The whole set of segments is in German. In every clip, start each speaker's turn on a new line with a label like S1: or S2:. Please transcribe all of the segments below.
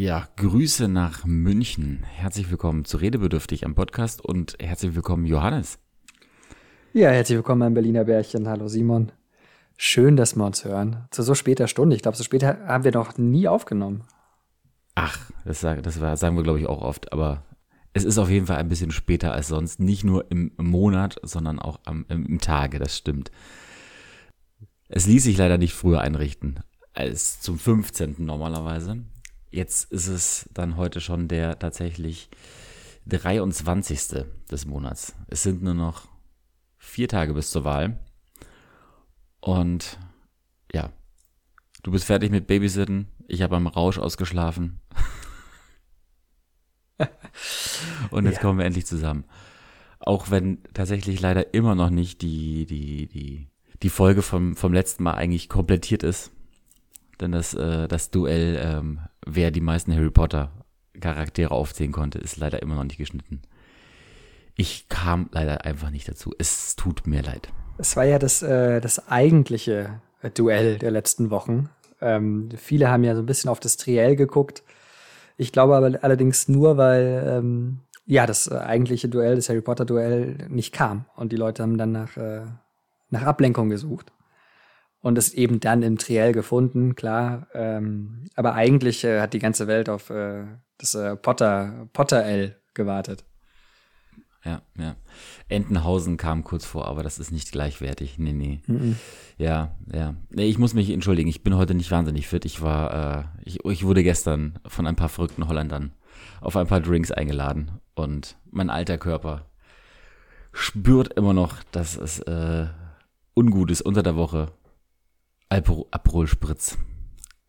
S1: Ja, Grüße nach München. Herzlich willkommen zu Redebedürftig am Podcast und herzlich willkommen, Johannes.
S2: Ja, herzlich willkommen mein Berliner Bärchen. Hallo Simon. Schön, dass wir uns hören. Zu so später Stunde. Ich glaube, so später haben wir noch nie aufgenommen.
S1: Ach, das, das war, sagen wir, glaube ich, auch oft, aber es ist auf jeden Fall ein bisschen später als sonst. Nicht nur im Monat, sondern auch am, im Tage, das stimmt. Es ließ sich leider nicht früher einrichten als zum 15. normalerweise. Jetzt ist es dann heute schon der tatsächlich 23. des Monats. Es sind nur noch vier Tage bis zur Wahl. Und ja, du bist fertig mit Babysitten. Ich habe am Rausch ausgeschlafen. Und jetzt ja. kommen wir endlich zusammen. Auch wenn tatsächlich leider immer noch nicht die, die, die, die Folge vom, vom letzten Mal eigentlich komplettiert ist. Denn das, äh, das Duell, ähm, wer die meisten Harry Potter Charaktere aufzählen konnte, ist leider immer noch nicht geschnitten. Ich kam leider einfach nicht dazu. Es tut mir leid.
S2: Es war ja das, äh, das eigentliche Duell der letzten Wochen. Ähm, viele haben ja so ein bisschen auf das Triell geguckt. Ich glaube aber allerdings nur, weil ähm, ja das äh, eigentliche Duell, das Harry Potter Duell nicht kam und die Leute haben dann nach, äh, nach Ablenkung gesucht und es eben dann im Triell gefunden, klar. Ähm, aber eigentlich äh, hat die ganze Welt auf äh, das äh, Potter, Potter-L gewartet.
S1: Ja, ja. Entenhausen kam kurz vor, aber das ist nicht gleichwertig. Nee, nee. Mhm. Ja, ja. Nee, ich muss mich entschuldigen, ich bin heute nicht wahnsinnig fit. Ich war, äh, ich, ich wurde gestern von ein paar verrückten Holländern auf ein paar Drinks eingeladen und mein alter Körper spürt immer noch, dass es äh, ungut ist unter der Woche Aperol Spritz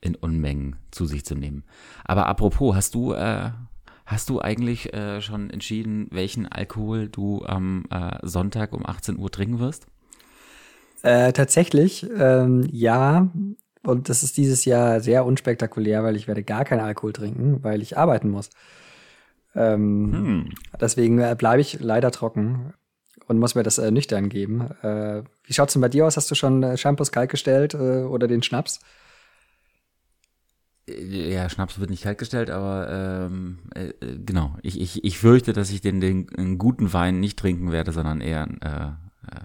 S1: in Unmengen zu sich zu nehmen. Aber apropos, hast du, äh, hast du eigentlich äh, schon entschieden, welchen Alkohol du am äh, Sonntag um 18 Uhr trinken wirst?
S2: Äh, tatsächlich, ähm, ja. Und das ist dieses Jahr sehr unspektakulär, weil ich werde gar keinen Alkohol trinken, weil ich arbeiten muss. Ähm, hm. Deswegen äh, bleibe ich leider trocken und muss mir das äh, nüchtern geben. Äh, wie schaut's denn bei dir aus? Hast du schon äh, Shampoos kaltgestellt äh, oder den Schnaps?
S1: Äh, ja, Schnaps wird nicht kaltgestellt, aber ähm, äh, äh, genau. Ich, ich, ich fürchte, dass ich den, den, den guten Wein nicht trinken werde, sondern eher äh, äh,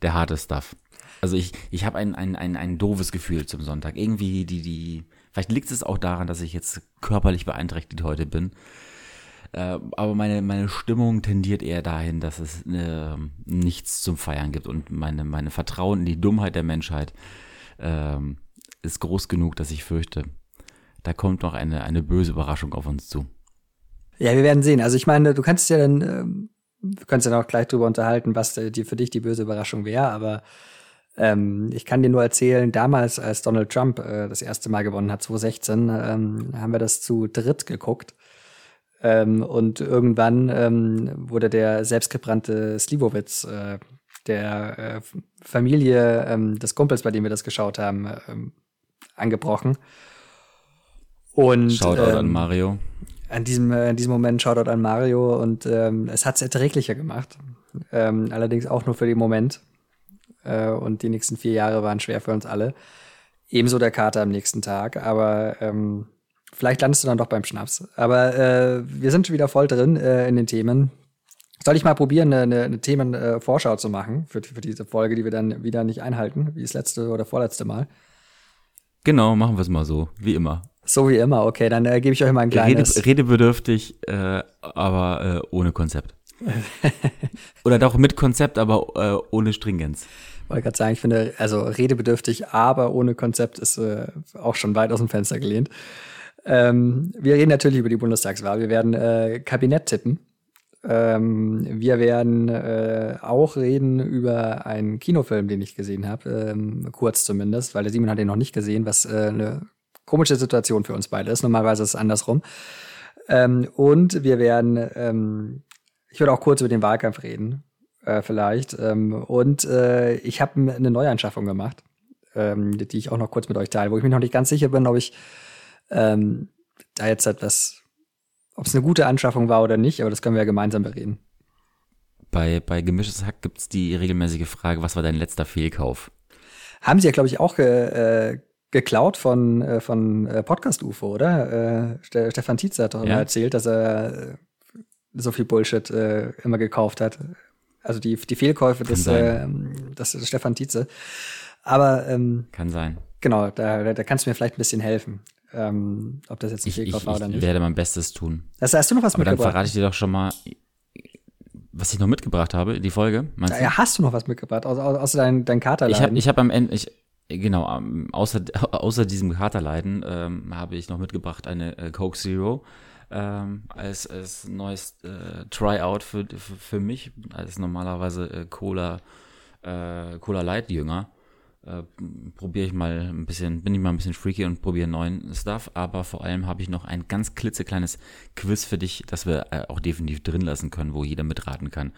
S1: der harte Stuff. Also ich, ich habe ein, ein, ein, ein doofes Gefühl zum Sonntag. Irgendwie die, die, vielleicht liegt es auch daran, dass ich jetzt körperlich beeinträchtigt heute bin. Äh, aber meine, meine Stimmung tendiert eher dahin, dass es äh, nichts zum Feiern gibt. Und meine, meine Vertrauen in die Dummheit der Menschheit äh, ist groß genug, dass ich fürchte, da kommt noch eine, eine böse Überraschung auf uns zu.
S2: Ja, wir werden sehen. Also ich meine, du kannst ja dann, äh, wir können ja auch gleich drüber unterhalten, was die, für dich die böse Überraschung wäre, aber ähm, ich kann dir nur erzählen, damals, als Donald Trump äh, das erste Mal gewonnen hat, 2016, ähm, haben wir das zu dritt geguckt. Ähm, und irgendwann ähm, wurde der selbstgebrannte Slivovitz äh, der äh, Familie ähm, des Kumpels, bei dem wir das geschaut haben, ähm, angebrochen.
S1: Und Shoutout ähm, an Mario.
S2: An diesem, äh, in diesem Moment Shoutout an Mario und ähm, es hat es erträglicher gemacht. Ähm, allerdings auch nur für den Moment. Äh, und die nächsten vier Jahre waren schwer für uns alle. Ebenso der Kater am nächsten Tag, aber ähm, Vielleicht landest du dann doch beim Schnaps. Aber äh, wir sind schon wieder voll drin äh, in den Themen. Soll ich mal probieren, eine, eine Themenvorschau äh, zu machen für, für diese Folge, die wir dann wieder nicht einhalten, wie das letzte oder vorletzte Mal?
S1: Genau, machen wir es mal so, wie immer.
S2: So wie immer, okay, dann äh, gebe ich euch mal ein kleines.
S1: Rede, redebedürftig, äh, aber äh, ohne Konzept. Oder doch mit Konzept, aber äh, ohne Stringenz.
S2: Wollte gerade sagen, ich finde, also redebedürftig, aber ohne Konzept ist äh, auch schon weit aus dem Fenster gelehnt. Ähm, wir reden natürlich über die Bundestagswahl. Wir werden äh, Kabinett tippen. Ähm, wir werden äh, auch reden über einen Kinofilm, den ich gesehen habe, ähm, kurz zumindest, weil der Simon hat ihn noch nicht gesehen, was äh, eine komische Situation für uns beide ist. Normalerweise ist es andersrum. Ähm, und wir werden, ähm, ich würde auch kurz über den Wahlkampf reden, äh, vielleicht. Ähm, und äh, ich habe eine Neuanschaffung gemacht, ähm, die ich auch noch kurz mit euch teile, wo ich mich noch nicht ganz sicher bin, ob ich ähm, da jetzt etwas, ob es eine gute Anschaffung war oder nicht, aber das können wir ja gemeinsam bereden.
S1: Bei, bei gemischtes Hack gibt es die regelmäßige Frage, was war dein letzter Fehlkauf?
S2: Haben sie ja, glaube ich, auch ge, äh, geklaut von, äh, von äh, Podcast UFO, oder? Äh, Stefan Tietze hat doch immer erzählt, dass er äh, so viel Bullshit äh, immer gekauft hat. Also die, die Fehlkäufe des, äh, des Stefan Tietze. Aber ähm,
S1: kann sein.
S2: Genau, da, da kannst du mir vielleicht ein bisschen helfen. Ähm, ob das jetzt ein Fehlkauf war oder nicht.
S1: Ich werde mein Bestes tun.
S2: Das, hast du noch was
S1: Aber
S2: mitgebracht?
S1: Dann verrate ich dir doch schon mal, was ich noch mitgebracht habe, die Folge.
S2: Ja, ja, hast du noch was mitgebracht, außer, außer dein, dein Katerleiden?
S1: Ich habe ich hab am Ende, ich, genau, außer, außer diesem Katerleiden ähm, habe ich noch mitgebracht eine äh, Coke Zero ähm, als, als neues äh, Tryout für, für, für mich, als normalerweise äh, Cola, äh, Cola Light Jünger äh, probiere ich mal ein bisschen, bin ich mal ein bisschen freaky und probiere neuen Stuff, aber vor allem habe ich noch ein ganz klitzekleines Quiz für dich, das wir äh, auch definitiv drin lassen können, wo jeder mitraten kann,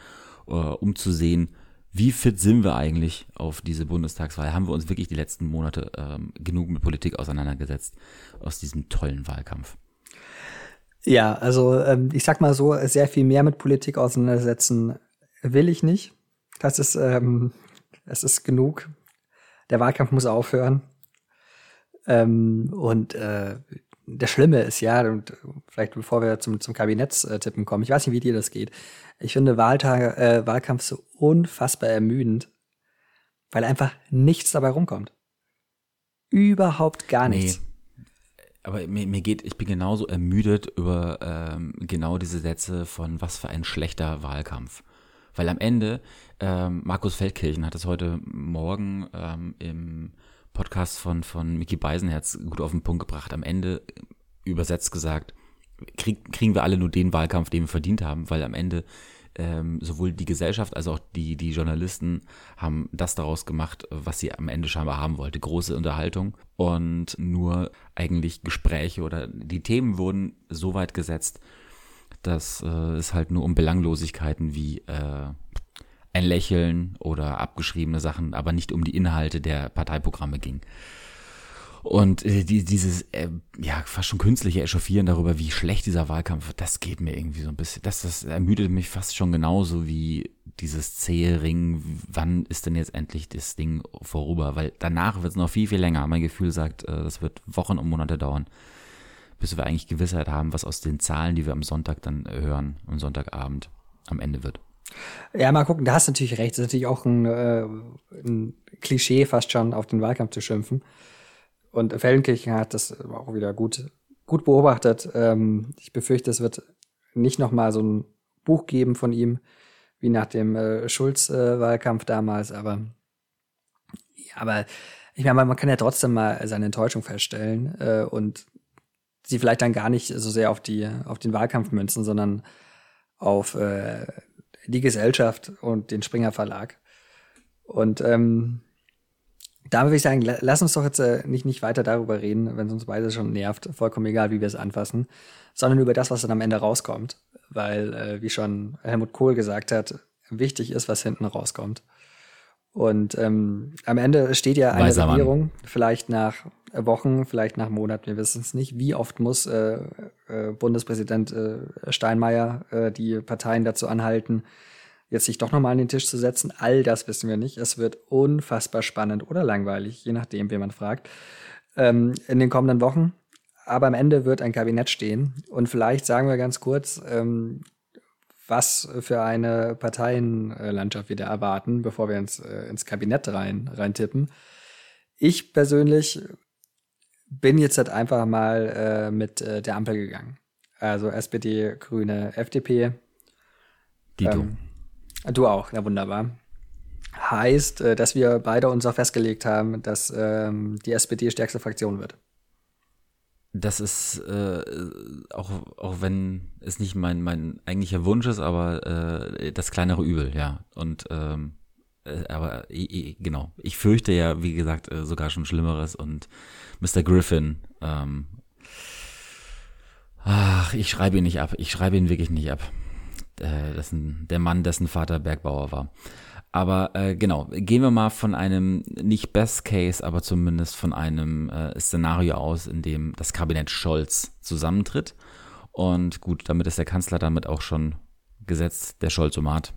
S1: äh, um zu sehen, wie fit sind wir eigentlich auf diese Bundestagswahl? Haben wir uns wirklich die letzten Monate ähm, genug mit Politik auseinandergesetzt aus diesem tollen Wahlkampf?
S2: Ja, also ähm, ich sag mal so, sehr viel mehr mit Politik auseinandersetzen will ich nicht. Das ist, ähm, es ist genug der Wahlkampf muss aufhören. Ähm, und äh, das Schlimme ist ja, und vielleicht bevor wir zum, zum Kabinettstippen kommen, ich weiß nicht, wie dir das geht. Ich finde Wahltage, äh, Wahlkampf so unfassbar ermüdend, weil einfach nichts dabei rumkommt. Überhaupt gar nichts. Nee.
S1: Aber mir, mir geht, ich bin genauso ermüdet über ähm, genau diese Sätze von was für ein schlechter Wahlkampf. Weil am Ende, ähm, Markus Feldkirchen hat es heute Morgen ähm, im Podcast von, von Mickey Beisenherz gut auf den Punkt gebracht. Am Ende übersetzt gesagt, krieg, kriegen wir alle nur den Wahlkampf, den wir verdient haben, weil am Ende ähm, sowohl die Gesellschaft als auch die, die Journalisten haben das daraus gemacht, was sie am Ende scheinbar haben wollte. Große Unterhaltung und nur eigentlich Gespräche oder die Themen wurden so weit gesetzt, dass äh, es halt nur um Belanglosigkeiten wie äh, ein Lächeln oder abgeschriebene Sachen, aber nicht um die Inhalte der Parteiprogramme ging. Und äh, die, dieses, äh, ja, fast schon künstliche Echauffieren darüber, wie schlecht dieser Wahlkampf, das geht mir irgendwie so ein bisschen, das, das ermüdet mich fast schon genauso wie dieses zähe Ring, wann ist denn jetzt endlich das Ding vorüber? Weil danach wird es noch viel, viel länger. Mein Gefühl sagt, äh, das wird Wochen und Monate dauern bis wir eigentlich Gewissheit haben, was aus den Zahlen, die wir am Sonntag dann hören, am Sonntagabend am Ende wird.
S2: Ja, mal gucken, da hast du natürlich recht. Das ist natürlich auch ein, äh, ein Klischee fast schon, auf den Wahlkampf zu schimpfen. Und Feldenkirchen hat das auch wieder gut, gut beobachtet. Ähm, ich befürchte, es wird nicht noch mal so ein Buch geben von ihm, wie nach dem äh, Schulz-Wahlkampf äh, damals, aber ja, aber ich meine, man kann ja trotzdem mal seine Enttäuschung feststellen äh, und sie vielleicht dann gar nicht so sehr auf die auf den Wahlkampf münzen, sondern auf äh, die Gesellschaft und den Springer Verlag. Und ähm, da würde ich sagen, lass uns doch jetzt äh, nicht, nicht weiter darüber reden, wenn es uns beide schon nervt, vollkommen egal, wie wir es anfassen, sondern über das, was dann am Ende rauskommt. Weil, äh, wie schon Helmut Kohl gesagt hat, wichtig ist, was hinten rauskommt. Und ähm, am Ende steht ja eine Weiser Regierung, Mann. vielleicht nach Wochen, vielleicht nach Monaten, wir wissen es nicht. Wie oft muss äh, äh, Bundespräsident äh, Steinmeier äh, die Parteien dazu anhalten, jetzt sich doch nochmal an den Tisch zu setzen? All das wissen wir nicht. Es wird unfassbar spannend oder langweilig, je nachdem, wen man fragt, ähm, in den kommenden Wochen. Aber am Ende wird ein Kabinett stehen. Und vielleicht sagen wir ganz kurz, ähm, was für eine Parteienlandschaft wir da erwarten, bevor wir ins, äh, ins Kabinett rein, rein tippen. Ich persönlich bin jetzt halt einfach mal äh, mit äh, der Ampel gegangen. Also SPD, Grüne, FDP.
S1: Dito. Ähm,
S2: du auch, na wunderbar. Heißt, äh, dass wir beide uns auch festgelegt haben, dass ähm, die SPD stärkste Fraktion wird
S1: das ist äh, auch auch wenn es nicht mein mein eigentlicher Wunsch ist, aber äh, das kleinere Übel, ja. Und ähm, äh, aber äh, genau, ich fürchte ja, wie gesagt, äh, sogar schon Schlimmeres und Mr. Griffin. Ähm, ach, ich schreibe ihn nicht ab. Ich schreibe ihn wirklich nicht ab. Äh, ist der Mann, dessen Vater Bergbauer war. Aber äh, genau, gehen wir mal von einem nicht Best Case, aber zumindest von einem äh, Szenario aus, in dem das Kabinett Scholz zusammentritt. Und gut, damit ist der Kanzler damit auch schon gesetzt, der Scholzomat.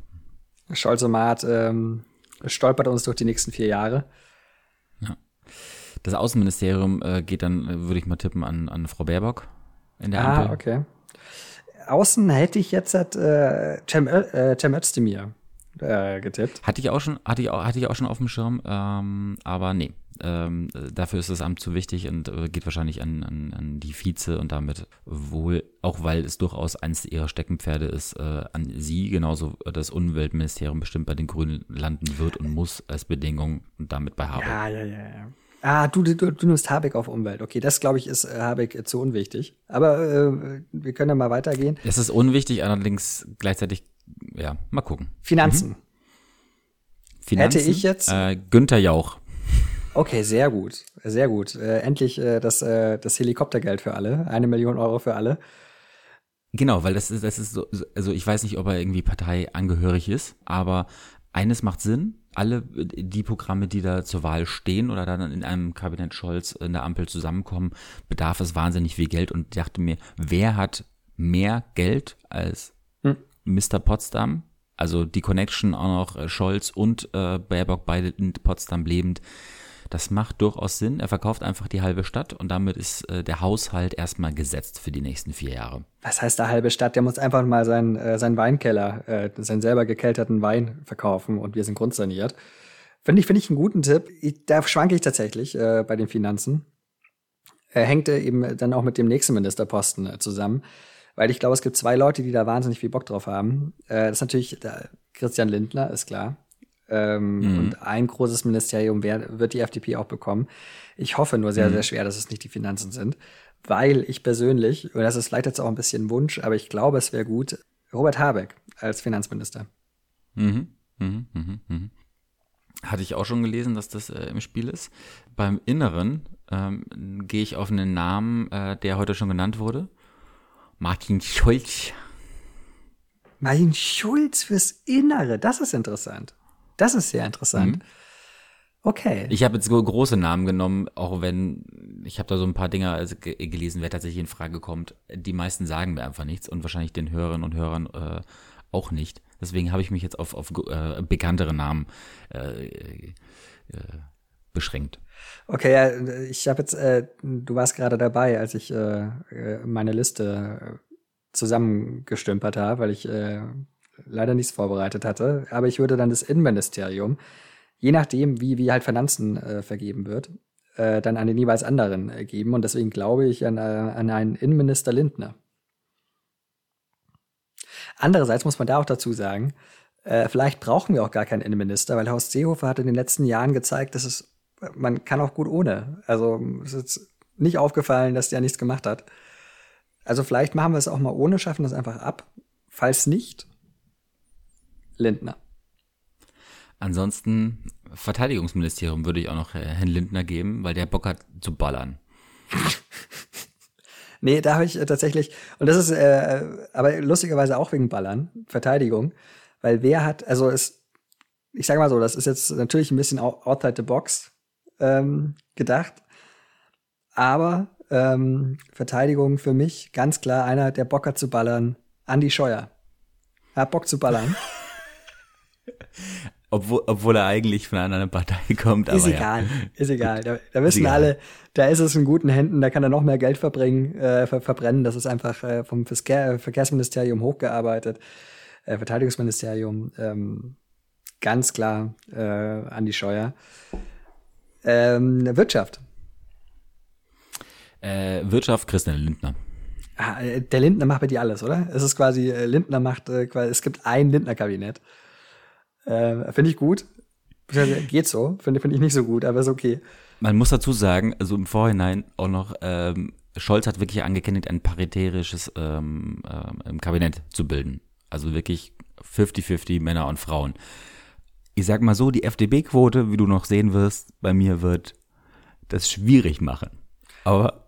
S2: Scholzomat ähm, stolpert uns durch die nächsten vier Jahre.
S1: Ja. Das Außenministerium äh, geht dann, äh, würde ich mal tippen, an, an Frau Baerbock in der
S2: ah,
S1: Ampel.
S2: okay. Außen hätte ich jetzt äh, Cem, äh, Cem Özdemir äh, getippt.
S1: Hatte ich auch schon, hatte ich auch, hatte ich auch schon auf dem Schirm, ähm, aber nee. Ähm, dafür ist das Amt zu wichtig und äh, geht wahrscheinlich an, an, an die Vize und damit wohl, auch weil es durchaus eines ihrer Steckenpferde ist, äh, an sie, genauso das Umweltministerium bestimmt bei den Grünen landen wird und muss als Bedingung und damit bei Habeck.
S2: Ja, ja, ja, ja. Ah, du, du, du nimmst Habeck auf Umwelt. Okay, das glaube ich ist äh, Habeck äh, zu unwichtig. Aber äh, wir können ja mal weitergehen.
S1: Es ist unwichtig, allerdings gleichzeitig, ja, mal gucken.
S2: Finanzen.
S1: Mhm. Finanzen
S2: Hätte ich jetzt.
S1: Äh, Günther Jauch.
S2: Okay, sehr gut, sehr gut. Äh, endlich äh, das, äh, das Helikoptergeld für alle, eine Million Euro für alle.
S1: Genau, weil das ist, das ist so, also ich weiß nicht, ob er irgendwie parteiangehörig ist, aber eines macht Sinn. Alle die Programme, die da zur Wahl stehen oder dann in einem Kabinett Scholz in der Ampel zusammenkommen, bedarf es wahnsinnig viel Geld und ich dachte mir, wer hat mehr Geld als hm. Mr. Potsdam? Also die Connection auch noch äh, Scholz und äh, Baerbock beide in Potsdam lebend das macht durchaus Sinn. Er verkauft einfach die halbe Stadt und damit ist äh, der Haushalt erstmal gesetzt für die nächsten vier Jahre.
S2: Was heißt der halbe Stadt? Der muss einfach mal seinen, äh, seinen Weinkeller, äh, seinen selber gekelterten Wein verkaufen und wir sind grundsaniert. Finde ich, finde ich einen guten Tipp. Ich, da schwanke ich tatsächlich äh, bei den Finanzen. Er hängt eben dann auch mit dem nächsten Ministerposten äh, zusammen. Weil ich glaube, es gibt zwei Leute, die da wahnsinnig viel Bock drauf haben. Äh, das ist natürlich Christian Lindner, ist klar. Ähm, mhm. Und ein großes Ministerium wär, wird die FDP auch bekommen. Ich hoffe nur sehr, mhm. sehr schwer, dass es nicht die Finanzen sind, weil ich persönlich, und das ist vielleicht jetzt auch ein bisschen Wunsch, aber ich glaube, es wäre gut, Robert Habeck als Finanzminister.
S1: Mhm. Mhm. Mhm. Mhm. Hatte ich auch schon gelesen, dass das äh, im Spiel ist. Beim Inneren ähm, gehe ich auf einen Namen, äh, der heute schon genannt wurde. Martin Schulz.
S2: Martin Schulz fürs Innere, das ist interessant. Das ist sehr interessant. Mhm. Okay.
S1: Ich habe jetzt große Namen genommen, auch wenn ich habe da so ein paar Dinge also gelesen, wer tatsächlich in Frage kommt. Die meisten sagen mir einfach nichts und wahrscheinlich den Hörerinnen und Hörern äh, auch nicht. Deswegen habe ich mich jetzt auf, auf äh, bekanntere Namen äh, äh, beschränkt.
S2: Okay, ja, ich habe jetzt, äh, du warst gerade dabei, als ich äh, äh meine Liste zusammengestümpert habe, weil ich äh, leider nichts vorbereitet hatte. Aber ich würde dann das Innenministerium, je nachdem, wie, wie halt Finanzen äh, vergeben wird, äh, dann an den jeweils anderen äh, geben. Und deswegen glaube ich an, äh, an einen Innenminister Lindner. Andererseits muss man da auch dazu sagen, äh, vielleicht brauchen wir auch gar keinen Innenminister, weil Horst Seehofer hat in den letzten Jahren gezeigt, dass es, man kann auch gut ohne. Also es ist nicht aufgefallen, dass der nichts gemacht hat. Also vielleicht machen wir es auch mal ohne, schaffen das einfach ab. Falls nicht, Lindner.
S1: Ansonsten Verteidigungsministerium würde ich auch noch Herrn Lindner geben, weil der Bock hat zu ballern.
S2: nee, da habe ich äh, tatsächlich, und das ist äh, aber lustigerweise auch wegen Ballern, Verteidigung, weil wer hat, also es, ich sage mal so, das ist jetzt natürlich ein bisschen outside the box ähm, gedacht, aber ähm, Verteidigung für mich ganz klar einer, der Bock hat zu ballern, Andi Scheuer. Er hat Bock zu ballern.
S1: Obwohl, obwohl er eigentlich von einer anderen Partei kommt.
S2: ist egal, ja. ist egal. Da, da wissen alle, da ist es in guten Händen, da kann er noch mehr Geld verbringen, äh, ver verbrennen. Das ist einfach äh, vom Verkehr, Verkehrsministerium hochgearbeitet, äh, Verteidigungsministerium, ähm, ganz klar äh, an die Scheuer. Ähm, Wirtschaft.
S1: Äh, Wirtschaft Christian Lindner.
S2: Ah, äh, der Lindner macht bei dir alles, oder? Es ist quasi, äh, Lindner macht, äh, es gibt ein Lindner-Kabinett. Äh, finde ich gut. Geht so. Finde find ich nicht so gut, aber ist okay.
S1: Man muss dazu sagen, also im Vorhinein auch noch, ähm, Scholz hat wirklich angekündigt, ein paritärisches ähm, ähm, Kabinett zu bilden. Also wirklich 50-50 Männer und Frauen. Ich sag mal so, die FDP-Quote, wie du noch sehen wirst, bei mir wird das schwierig machen. Aber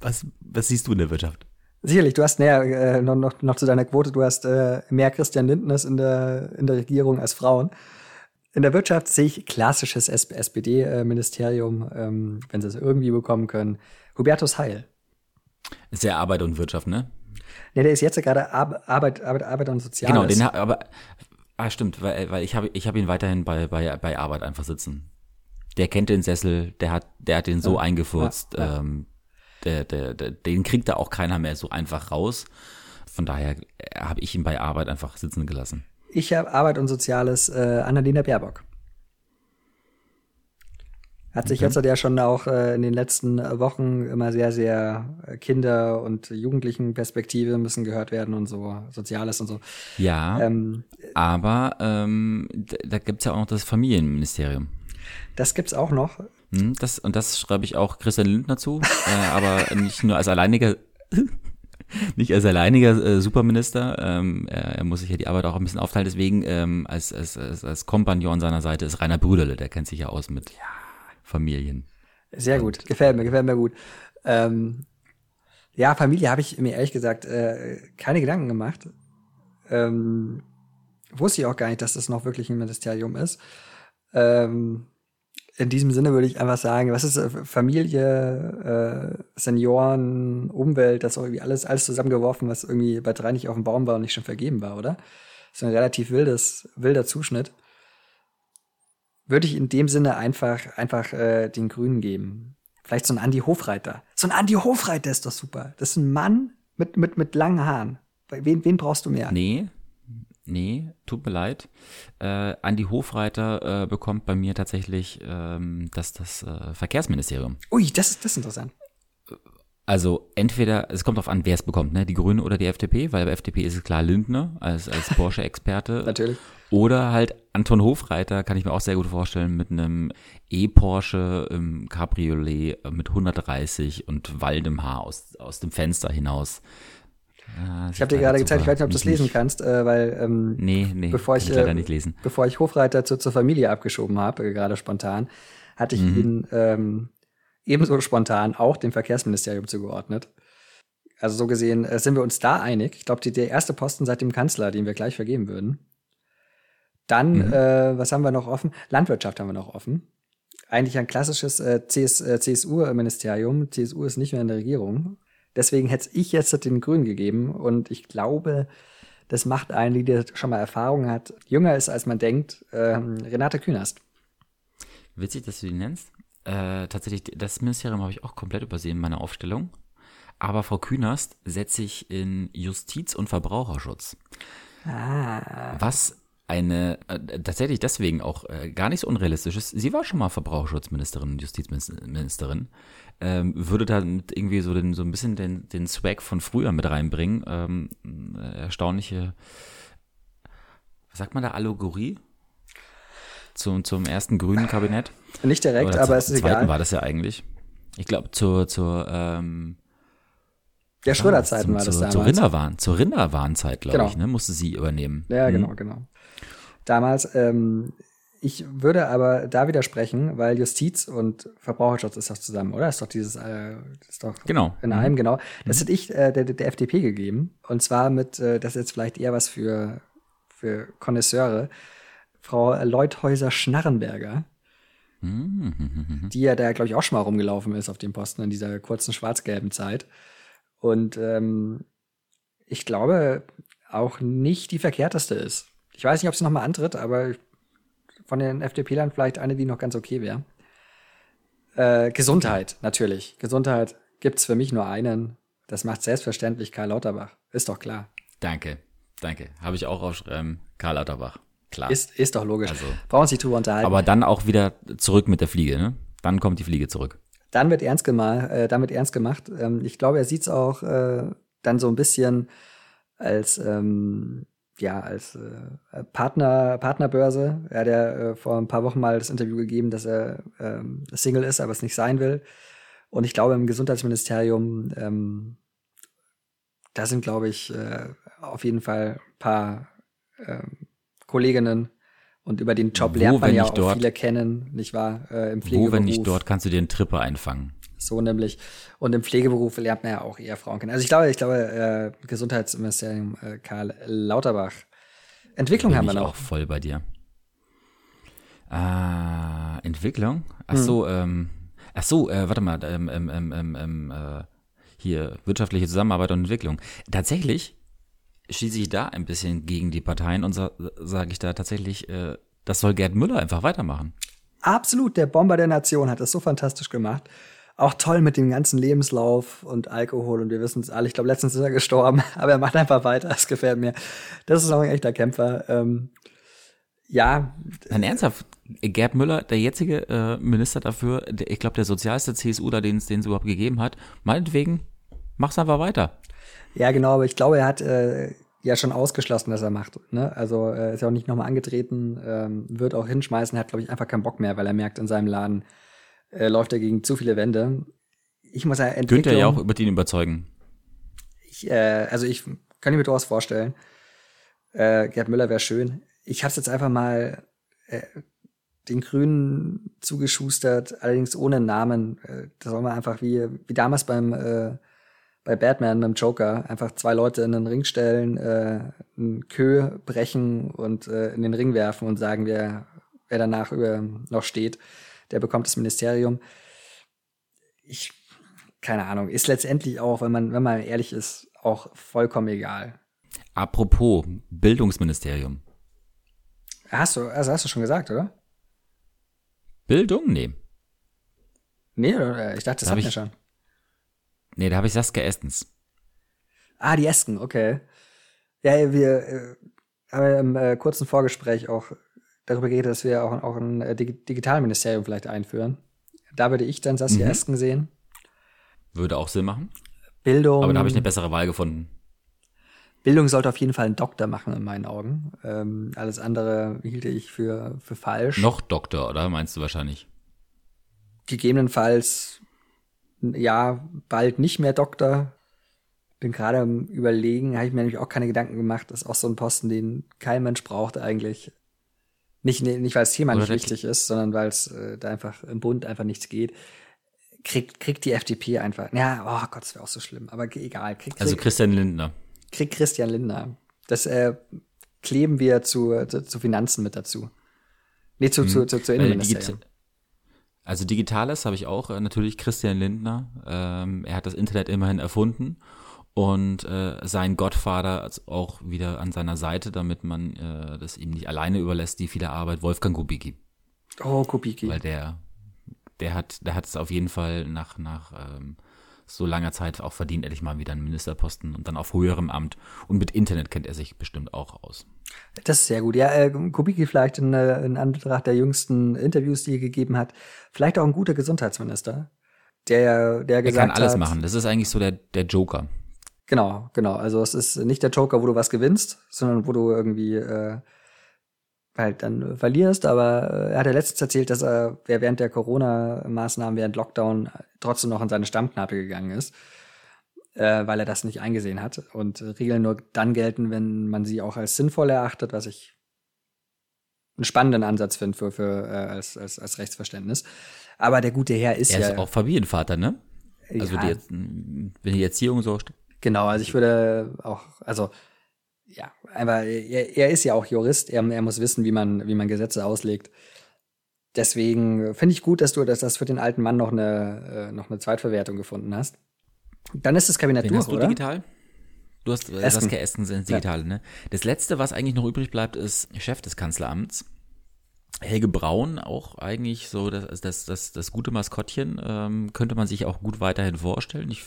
S1: was, was siehst du in der Wirtschaft?
S2: Sicherlich, du hast näher äh, noch, noch, noch zu deiner Quote, du hast äh, mehr Christian Lindners in der, in der Regierung als Frauen. In der Wirtschaft sehe ich klassisches SPD-Ministerium, ähm, wenn sie es irgendwie bekommen können. Hubertus Heil.
S1: Ist ja Arbeit und Wirtschaft, ne?
S2: Ne, der ist jetzt gerade Arbeit, Arbeit, Arbeit und Soziales.
S1: Genau, den aber ah, stimmt, weil, weil ich habe ich hab ihn weiterhin bei, bei, bei Arbeit einfach sitzen. Der kennt den Sessel, der hat, der hat den so ja, eingefurzt. Ja, ja. Ähm, der, der, der, den kriegt da auch keiner mehr so einfach raus. Von daher äh, habe ich ihn bei Arbeit einfach sitzen gelassen.
S2: Ich habe Arbeit und Soziales äh, Annalena Baerbock. Hat sich okay. jetzt ja schon auch äh, in den letzten Wochen immer sehr, sehr äh, Kinder- und Jugendlichen-Perspektive müssen gehört werden und so, Soziales und so.
S1: Ja, ähm, aber ähm, da gibt's ja auch noch das Familienministerium.
S2: Das gibt's auch noch.
S1: Hm, das, und das schreibe ich auch Christian Lindner zu, äh, aber nicht nur als alleiniger nicht als alleiniger äh, Superminister. Ähm, er, er, muss sich ja die Arbeit auch ein bisschen aufteilen. Deswegen ähm, als, als, als, als Kompagnon seiner Seite ist Rainer Brüderle. Der kennt sich ja aus mit ja. Familien.
S2: Sehr gut. Gefällt mir, gefällt mir gut. Ähm, ja, Familie habe ich mir ehrlich gesagt äh, keine Gedanken gemacht. Ähm, wusste ich auch gar nicht, dass das noch wirklich ein Ministerium ist. Ähm, in diesem Sinne würde ich einfach sagen, was ist äh, Familie, äh, Senioren, Umwelt, das ist irgendwie alles, alles zusammengeworfen, was irgendwie bei drei nicht auf dem Baum war und nicht schon vergeben war, oder? Ist ein relativ wildes, wilder Zuschnitt. Würde ich in dem Sinne einfach, einfach äh, den Grünen geben. Vielleicht so ein Andi Hofreiter. So ein Andi Hofreiter ist doch super. Das ist ein Mann mit, mit, mit langen Haaren. Wen, wen brauchst du mehr?
S1: Nee, Nee, tut mir leid. Äh, Andi Hofreiter äh, bekommt bei mir tatsächlich ähm, das, das äh, Verkehrsministerium.
S2: Ui, das, das ist interessant.
S1: Also entweder, es kommt darauf an, wer es bekommt, ne? Die Grünen oder die FDP, weil bei FDP ist es klar Lindner als, als Porsche-Experte.
S2: Natürlich.
S1: Oder halt Anton Hofreiter, kann ich mir auch sehr gut vorstellen, mit einem E-Porsche im Cabriolet mit 130 und Wald im Haar aus, aus dem Fenster hinaus.
S2: Ah, ich habe dir gerade gezeigt, ich weiß nicht, ob du es lesen kannst, äh, weil ähm,
S1: nee, nee,
S2: bevor ich,
S1: äh, nicht lesen.
S2: bevor ich Hofreiter zu, zur Familie abgeschoben habe, äh, gerade spontan, hatte ich mhm. ihn ähm, ebenso spontan auch dem Verkehrsministerium zugeordnet. Also so gesehen äh, sind wir uns da einig. Ich glaube, der erste Posten seit dem Kanzler, den wir gleich vergeben würden. Dann, mhm. äh, was haben wir noch offen? Landwirtschaft haben wir noch offen. Eigentlich ein klassisches äh, CS, äh, CSU-Ministerium. CSU ist nicht mehr in der Regierung. Deswegen hätte ich jetzt den Grün gegeben und ich glaube, das macht einen, die schon mal Erfahrung hat, jünger ist, als man denkt, ähm, Renate Künast.
S1: Witzig, dass du die nennst. Äh, tatsächlich, das Ministerium habe ich auch komplett übersehen in meiner Aufstellung. Aber Frau Künast setze ich in Justiz und Verbraucherschutz.
S2: Ah.
S1: Was eine äh, tatsächlich deswegen auch äh, gar nicht so unrealistisch ist. Sie war schon mal Verbraucherschutzministerin und Justizministerin. Ähm, würde da irgendwie so, den, so ein bisschen den, den Swag von früher mit reinbringen. Ähm, äh, erstaunliche, was sagt man da, Allegorie? Zum, zum ersten grünen Kabinett.
S2: Nicht direkt, Oder aber es ist egal.
S1: war das ja eigentlich. Ich glaube, zur, zur ähm,
S2: der Schröder-Zeiten war das damals.
S1: Zur Rinderwahn, zur Rinderwarnzeit, glaube
S2: genau.
S1: ich, ne, musste sie übernehmen.
S2: Ja, genau, mhm. genau damals. Ähm, ich würde aber da widersprechen, weil Justiz und Verbraucherschutz ist doch zusammen, oder? Ist doch dieses, äh, ist doch
S1: genau.
S2: in einem, mhm. genau. Das mhm. hätte ich äh, der, der FDP gegeben. Und zwar mit, äh, das ist jetzt vielleicht eher was für, für Connoisseure, Frau Leuthäuser-Schnarrenberger.
S1: Mhm.
S2: Die ja da, glaube ich, auch schon mal rumgelaufen ist auf dem Posten in dieser kurzen schwarz-gelben Zeit. Und ähm, ich glaube auch nicht die verkehrteste ist. Ich weiß nicht, ob sie nochmal antritt, aber von den FDP-Lern vielleicht eine, die noch ganz okay wäre. Äh, Gesundheit, natürlich. Gesundheit gibt's für mich nur einen. Das macht selbstverständlich Karl Lauterbach. Ist doch klar.
S1: Danke, danke. Habe ich auch aufschreiben. Karl Lauterbach. Klar.
S2: Ist, ist doch logisch. Also, Brauchen sich drüber unterhalten.
S1: Aber dann auch wieder zurück mit der Fliege, ne? Dann kommt die Fliege zurück.
S2: Dann wird ernst gemacht. Äh, damit ernst gemacht. Ähm, ich glaube, er sieht's auch äh, dann so ein bisschen als ähm, ja, als äh, Partner, Partnerbörse. Er hat ja äh, vor ein paar Wochen mal das Interview gegeben, dass er ähm, Single ist, aber es nicht sein will. Und ich glaube, im Gesundheitsministerium, ähm, da sind, glaube ich, äh, auf jeden Fall ein paar äh, Kolleginnen. Und über den Job Wo, lernt man ja auch dort, viele kennen, nicht wahr? Äh, Im.
S1: Wo, wenn nicht dort, kannst du dir einen Tripper einfangen.
S2: So nämlich. Und im Pflegeberuf lernt man ja auch eher Frauen kennen. Also ich glaube, ich glaube, äh, Gesundheitsministerium äh, Karl Lauterbach. Entwicklung haben wir noch.
S1: auch voll bei dir. Ah, Entwicklung? Ach hm. so, hm. ähm, ach so, äh, warte mal, ähm, ähm, ähm, ähm, ähm, äh, hier wirtschaftliche Zusammenarbeit und Entwicklung. Tatsächlich schließe ich da ein bisschen gegen die Parteien und sa sage ich da tatsächlich, äh, das soll Gerd Müller einfach weitermachen.
S2: Absolut, der Bomber der Nation hat das so fantastisch gemacht. Auch toll mit dem ganzen Lebenslauf und Alkohol und wir wissen es alle. Ich glaube, letztens ist er gestorben, aber er macht einfach weiter. Das gefällt mir. Das ist auch ein echter Kämpfer. Ähm, ja.
S1: Nein, ernsthaft. Gerd Müller, der jetzige äh, Minister dafür, der, ich glaube, der sozialste CSU, da den es überhaupt gegeben hat, meinetwegen, mach's einfach weiter.
S2: Ja, genau, aber ich glaube, er hat äh, ja schon ausgeschlossen, dass er macht. Ne? Also er ist ja auch nicht nochmal angetreten, ähm, wird auch hinschmeißen, hat, glaube ich, einfach keinen Bock mehr, weil er merkt, in seinem Laden äh, läuft er gegen zu viele Wände. Ich muss ja
S1: Entwicklung... Könnte ja auch über den überzeugen.
S2: Ich, äh, also ich kann mir durchaus vorstellen, äh, Gerd Müller wäre schön. Ich habe jetzt einfach mal äh, den Grünen zugeschustert, allerdings ohne Namen. Äh, da soll man einfach wie, wie damals beim äh, bei Batman beim Joker einfach zwei Leute in den Ring stellen, äh, einen Kö brechen und äh, in den Ring werfen und sagen, wer, wer danach über, noch steht, der bekommt das Ministerium. Ich, keine Ahnung, ist letztendlich auch, wenn man, wenn man ehrlich ist, auch vollkommen egal.
S1: Apropos Bildungsministerium.
S2: Hast du, also hast du schon gesagt, oder?
S1: Bildung? Nee.
S2: Nee, ich dachte, das, das hatten wir schon.
S1: Nee, da habe ich Saskia Estens.
S2: Ah, die Esken, okay. Ja, wir äh, haben im äh, kurzen Vorgespräch auch darüber geredet, dass wir auch, auch ein äh, Dig Digitalministerium vielleicht einführen. Da würde ich dann Saskia mhm. Esken sehen.
S1: Würde auch Sinn machen.
S2: Bildung.
S1: Aber da habe ich eine bessere Wahl gefunden.
S2: Bildung sollte auf jeden Fall ein Doktor machen, in meinen Augen. Ähm, alles andere hielte ich für, für falsch.
S1: Noch Doktor, oder meinst du wahrscheinlich?
S2: Gegebenenfalls ja, bald nicht mehr Doktor. Bin gerade am überlegen, habe ich mir nämlich auch keine Gedanken gemacht. Das ist auch so ein Posten, den kein Mensch braucht eigentlich. Nicht, nicht weil das Thema nicht wichtig ist, sondern weil es äh, da einfach im Bund einfach nichts geht. Kriegt, kriegt die FDP einfach. Ja, oh Gott, das wäre auch so schlimm. Aber egal. Krieg,
S1: krieg, also Christian Lindner.
S2: Kriegt Christian Lindner. Das äh, kleben wir zu, zu, zu Finanzen mit dazu. Nee, zu, hm. zu, zu, zu Innenministerium.
S1: Also Digitales habe ich auch äh, natürlich Christian Lindner. Ähm, er hat das Internet immerhin erfunden und äh, sein Gottvater auch wieder an seiner Seite, damit man äh, das ihm nicht alleine überlässt, die viele Arbeit, Wolfgang Kubicki.
S2: Oh, Kubicki.
S1: Weil der, der hat, der hat es auf jeden Fall nach, nach ähm, so langer Zeit auch verdient, endlich mal wieder einen Ministerposten und dann auf höherem Amt. Und mit Internet kennt er sich bestimmt auch aus.
S2: Das ist sehr gut. Ja, äh, Kubicki vielleicht in, äh, in Anbetracht der jüngsten Interviews, die er gegeben hat, vielleicht auch ein guter Gesundheitsminister, der, der gesagt hat.
S1: Er kann alles hat, machen. Das ist eigentlich so der, der Joker.
S2: Genau, genau. Also es ist nicht der Joker, wo du was gewinnst, sondern wo du irgendwie äh, halt dann verlierst. Aber äh, er hat ja letztens erzählt, dass er während der Corona-Maßnahmen, während Lockdown trotzdem noch in seine Stammkneipe gegangen ist äh, weil er das nicht eingesehen hat. Und Regeln nur dann gelten, wenn man sie auch als sinnvoll erachtet, was ich einen spannenden Ansatz finde für, für äh, als, als, als Rechtsverständnis. Aber der gute Herr ist
S1: er
S2: ja.
S1: Er ist auch Familienvater, ne? Also ja, die, wenn die Erziehung so.
S2: Genau, also ich würde auch, also ja, einfach, er, er ist ja auch Jurist, er, er muss wissen, wie man, wie man Gesetze auslegt. Deswegen finde ich gut, dass du dass das für den alten Mann noch eine, äh, noch eine Zweitverwertung gefunden hast. Dann ist das Kabinett
S1: Den durch,
S2: hast du oder?
S1: digital? Du hast äh, Saskia Essen sind digital, ja. ne? Das letzte, was eigentlich noch übrig bleibt, ist Chef des Kanzleramts. Helge Braun, auch eigentlich so das, das, das, das gute Maskottchen, ähm, könnte man sich auch gut weiterhin vorstellen. Ich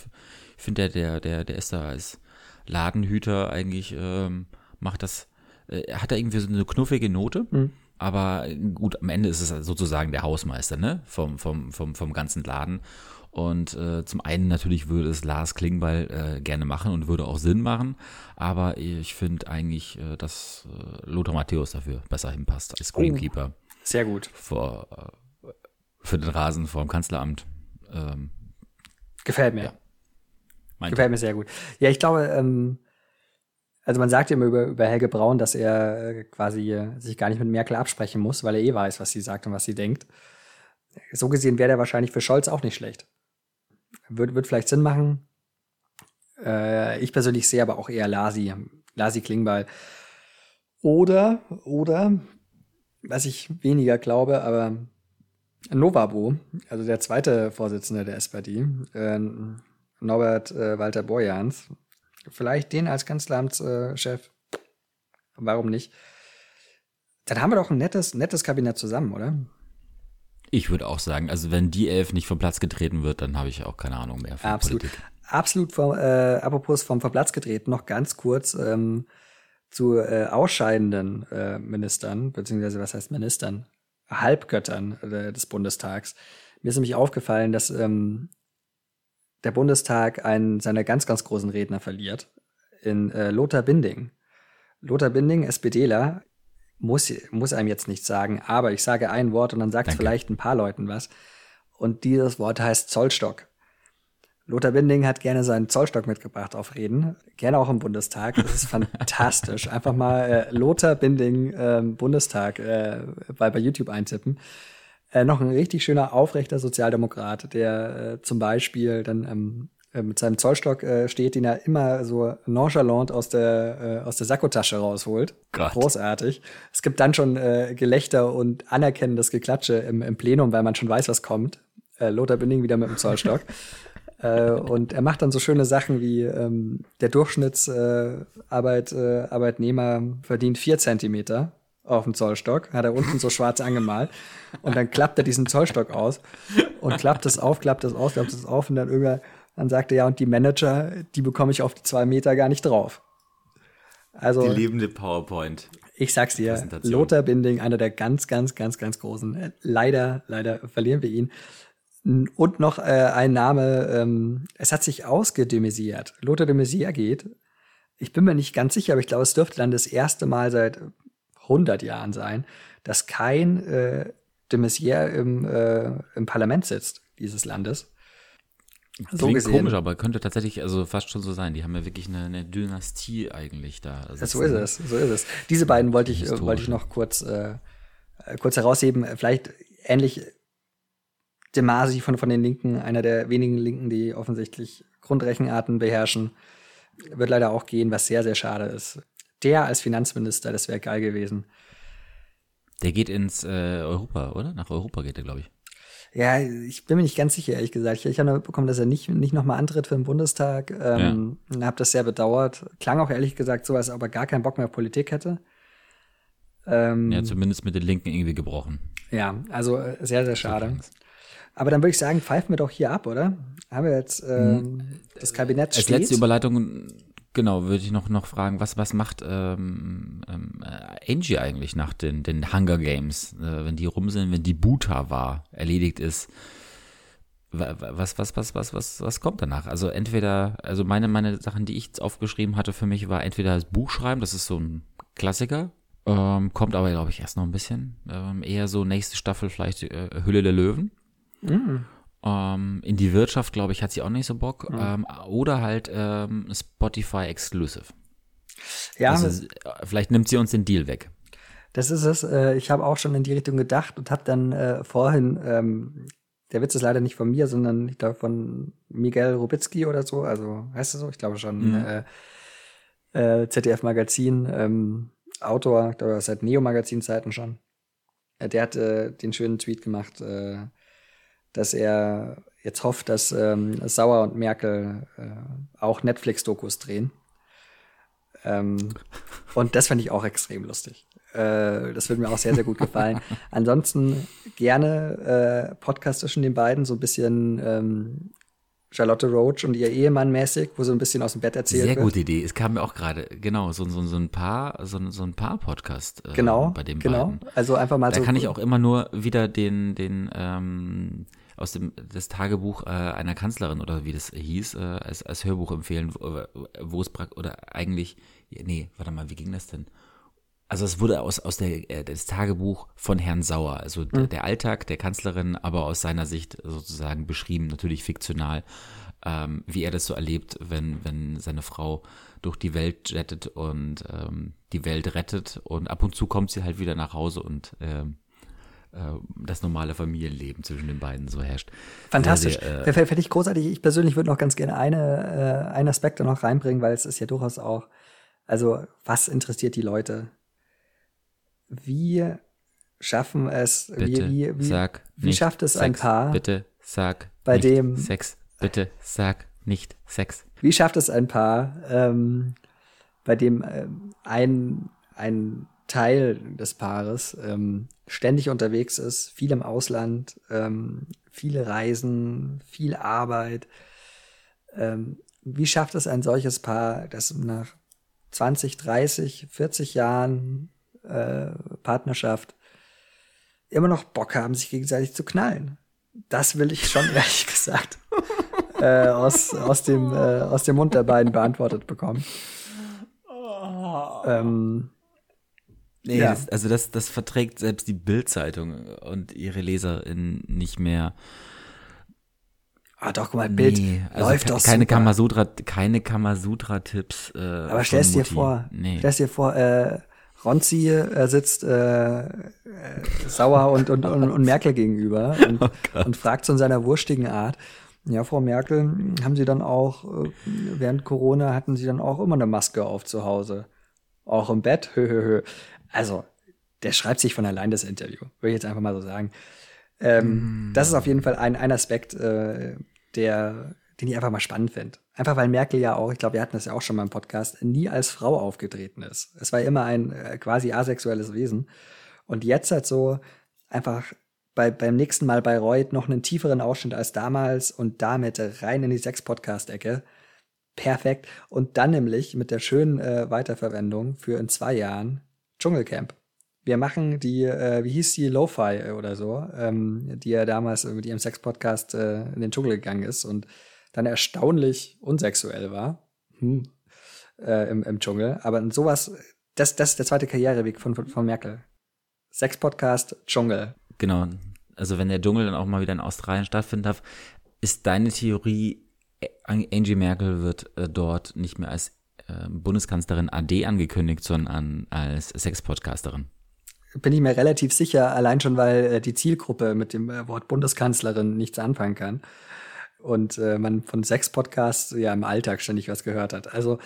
S1: finde, der, der, der, der ist da als Ladenhüter eigentlich, ähm, macht das, äh, hat er irgendwie so eine knuffige Note. Mhm. Aber gut, am Ende ist es sozusagen der Hausmeister, ne? Vom, vom, vom, vom ganzen Laden. Und äh, zum einen natürlich würde es Lars Klingbeil äh, gerne machen und würde auch Sinn machen, aber ich finde eigentlich, äh, dass äh, Lothar Matthäus dafür besser hinpasst als Greenkeeper.
S2: Oh, sehr gut.
S1: Vor, äh, für den Rasen vor dem Kanzleramt. Ähm,
S2: Gefällt mir. Ja. Gefällt mir sehr gut. Ja, ich glaube, ähm, also man sagt immer über, über Helge Braun, dass er äh, quasi äh, sich gar nicht mit Merkel absprechen muss, weil er eh weiß, was sie sagt und was sie denkt. So gesehen wäre der wahrscheinlich für Scholz auch nicht schlecht. Wird, wird vielleicht Sinn machen. Äh, ich persönlich sehe aber auch eher Lasi, Lasi Klingbeil. Oder, oder, was ich weniger glaube, aber Novabo, also der zweite Vorsitzende der SPD, äh, Norbert äh, Walter Borjans, vielleicht den als Kanzleramtschef. Warum nicht? Dann haben wir doch ein nettes, nettes Kabinett zusammen, oder?
S1: Ich würde auch sagen, also wenn die Elf nicht vom Platz getreten wird, dann habe ich auch keine Ahnung mehr
S2: von Absolut. Politik. Absolut, vom, äh, apropos vom, vom Platz getreten, noch ganz kurz ähm, zu äh, ausscheidenden äh, Ministern, beziehungsweise was heißt Ministern? Halbgöttern äh, des Bundestags. Mir ist nämlich aufgefallen, dass ähm, der Bundestag einen seiner ganz, ganz großen Redner verliert. In äh, Lothar Binding. Lothar Binding, SPDler, muss, muss einem jetzt nichts sagen, aber ich sage ein Wort und dann sagt es vielleicht ein paar Leuten was. Und dieses Wort heißt Zollstock. Lothar Binding hat gerne seinen Zollstock mitgebracht auf Reden, gerne auch im Bundestag. Das ist fantastisch. Einfach mal äh, Lothar Binding äh, Bundestag äh, bei, bei YouTube eintippen. Äh, noch ein richtig schöner, aufrechter Sozialdemokrat, der äh, zum Beispiel dann ähm, äh, mit seinem Zollstock äh, steht, den er immer so nonchalant aus der, äh, aus der Sakkotasche rausholt. Gott. Großartig. Es gibt dann schon äh, Gelächter und anerkennendes Geklatsche im, im Plenum, weil man schon weiß, was kommt. Äh, Lothar Binding wieder mit dem Zollstock. äh, und er macht dann so schöne Sachen wie ähm, der Durchschnittsarbeit, äh, äh, Arbeitnehmer verdient vier Zentimeter auf dem Zollstock, hat er unten so schwarz angemalt und dann klappt er diesen Zollstock aus und klappt es auf, klappt es aus, klappt es auf und dann irgendwann dann sagte er, ja, und die Manager, die bekomme ich auf die zwei Meter gar nicht drauf.
S1: Also, die lebende PowerPoint.
S2: Ich sag's dir, Lothar Binding, einer der ganz, ganz, ganz, ganz großen. Leider, leider verlieren wir ihn. Und noch äh, ein Name, ähm, es hat sich ausgedemisiert. Lothar de Maizière geht. Ich bin mir nicht ganz sicher, aber ich glaube, es dürfte dann das erste Mal seit 100 Jahren sein, dass kein äh, de Maizière im, äh, im Parlament sitzt dieses Landes.
S1: So Klingt gesehen. komisch, aber könnte tatsächlich also fast schon so sein. Die haben ja wirklich eine, eine Dynastie eigentlich da.
S2: Also so ist es, so ist es. Diese beiden wollte ich, wollte ich noch kurz, äh, kurz herausheben. Vielleicht ähnlich Demasi von, von den Linken, einer der wenigen Linken, die offensichtlich Grundrechenarten beherrschen, wird leider auch gehen, was sehr, sehr schade ist. Der als Finanzminister, das wäre geil gewesen.
S1: Der geht ins äh, Europa, oder? Nach Europa geht er, glaube ich.
S2: Ja, ich bin mir nicht ganz sicher, ehrlich gesagt. Ich, ich habe mitbekommen, dass er nicht, nicht nochmal antritt für den Bundestag. Ähm, ja. Habe das sehr bedauert. Klang auch ehrlich gesagt so, als ob er gar keinen Bock mehr auf Politik hätte.
S1: Ähm, ja, zumindest mit den Linken irgendwie gebrochen.
S2: Ja, also äh, sehr, sehr schade. Aber dann würde ich sagen, pfeifen wir doch hier ab, oder? Haben wir jetzt ähm, hm. das Kabinett
S1: Als steht. letzte Überleitung Genau, würde ich noch, noch fragen, was, was macht ähm, ähm, Angie eigentlich nach den, den Hunger Games, äh, wenn die rum sind, wenn die Buta war, erledigt ist? Was, was, was, was, was, was kommt danach? Also entweder, also meine, meine Sachen, die ich aufgeschrieben hatte für mich, war entweder das Buch schreiben, das ist so ein Klassiker, ähm, kommt aber, glaube ich, erst noch ein bisschen. Ähm, eher so nächste Staffel vielleicht äh, Hülle der Löwen. Mhm. Ähm, in die Wirtschaft, glaube ich, hat sie auch nicht so Bock. Mhm. Ähm, oder halt ähm, Spotify Exclusive. Ja. Also, vielleicht nimmt sie uns den Deal weg.
S2: Das ist es. Äh, ich habe auch schon in die Richtung gedacht und habe dann äh, vorhin, ähm, der Witz ist leider nicht von mir, sondern ich glaube von Miguel Rubitzky oder so, also heißt er so, ich glaube schon, mhm. äh, äh, ZDF Magazin, ähm, Autor, ich glaube seit Neo-Magazin-Zeiten schon. Äh, der hat äh, den schönen Tweet gemacht, dass er jetzt hofft, dass ähm, Sauer und Merkel äh, auch Netflix-Dokus drehen. Ähm, und das fand ich auch extrem lustig. Äh, das würde mir auch sehr, sehr gut gefallen. Ansonsten gerne äh, Podcast zwischen den beiden, so ein bisschen ähm, Charlotte Roach und ihr Ehemann mäßig, wo so ein bisschen aus dem Bett erzählt
S1: Sehr
S2: wird.
S1: gute Idee. Es kam mir auch gerade, genau, so, so, so ein paar, so, so ein paar Podcast
S2: äh, genau, bei dem genau. beiden. Also einfach mal
S1: da
S2: so.
S1: Da kann ich auch immer nur wieder den, den ähm, aus dem das Tagebuch äh, einer Kanzlerin oder wie das hieß, äh, als, als Hörbuch empfehlen, wo, wo es praktisch, oder eigentlich, nee, warte mal, wie ging das denn? Also es wurde aus, aus der, äh, das Tagebuch von Herrn Sauer, also mhm. der, der, Alltag der Kanzlerin, aber aus seiner Sicht sozusagen beschrieben, natürlich fiktional, ähm, wie er das so erlebt, wenn, wenn seine Frau durch die Welt jettet und ähm, die Welt rettet und ab und zu kommt sie halt wieder nach Hause und ähm, äh, das normale Familienleben zwischen den beiden so herrscht.
S2: Fantastisch. Äh, Fände ich großartig. Ich persönlich würde noch ganz gerne eine, äh, einen Aspekt da noch reinbringen, weil es ist ja durchaus auch, also was interessiert die Leute? Wie schaffen es,
S1: bitte
S2: wie, wie, wie,
S1: sag
S2: wie schafft es Sex, ein Paar,
S1: bitte sag
S2: bei dem
S1: Sex, bitte sag nicht Sex.
S2: Wie schafft es ein Paar, ähm, bei dem ähm, ein, ein Teil des Paares ähm, ständig unterwegs ist, viel im Ausland, ähm, viele Reisen, viel Arbeit. Ähm, wie schafft es ein solches Paar, das nach 20, 30, 40 Jahren äh, Partnerschaft immer noch Bock haben, sich gegenseitig zu knallen? Das will ich schon ehrlich gesagt äh, aus, aus, dem, äh, aus dem Mund der beiden beantwortet bekommen.
S1: Ähm, nee, ja. das, also das, das verträgt selbst die Bildzeitung und ihre LeserInnen nicht mehr.
S2: Ah, doch, guck mal, Bild nee, also läuft doch
S1: keine super. Kamasutra, keine Kamasutra-Tipps. Äh,
S2: Aber stell's dir vor, nee. stell's dir vor, äh, Ronzi äh, sitzt äh, äh, sauer und, und, und, und Merkel gegenüber und, oh und fragt so in seiner wurstigen Art, ja, Frau Merkel, haben Sie dann auch, äh, während Corona hatten Sie dann auch immer eine Maske auf zu Hause? Auch im Bett? Hö, hö, hö. Also, der schreibt sich von allein das Interview, würde ich jetzt einfach mal so sagen. Ähm, mm. Das ist auf jeden Fall ein, ein Aspekt, äh, der, den ich einfach mal spannend finde. Einfach weil Merkel ja auch, ich glaube, wir hatten das ja auch schon mal im Podcast, nie als Frau aufgetreten ist. Es war immer ein äh, quasi asexuelles Wesen. Und jetzt halt so einfach bei, beim nächsten Mal bei Reut noch einen tieferen Ausschnitt als damals und damit rein in die Sex-Podcast-Ecke. Perfekt. Und dann nämlich mit der schönen äh, Weiterverwendung für in zwei Jahren Dschungelcamp. Wir machen die, äh, wie hieß die, Lo-Fi oder so, ähm, die ja damals mit ihrem Sex-Podcast äh, in den Dschungel gegangen ist und dann erstaunlich unsexuell war hm. äh, im, im Dschungel. Aber sowas, das, das ist der zweite Karriereweg von, von, von Merkel. Sex-Podcast, Dschungel.
S1: Genau. Also wenn der Dschungel dann auch mal wieder in Australien stattfinden darf, ist deine Theorie, Angie Merkel wird äh, dort nicht mehr als Bundeskanzlerin AD angekündigt, sondern als Sex-Podcasterin.
S2: Bin ich mir relativ sicher, allein schon, weil äh, die Zielgruppe mit dem äh, Wort Bundeskanzlerin nichts anfangen kann. Und äh, man von Sex-Podcasts ja im Alltag ständig was gehört hat. Also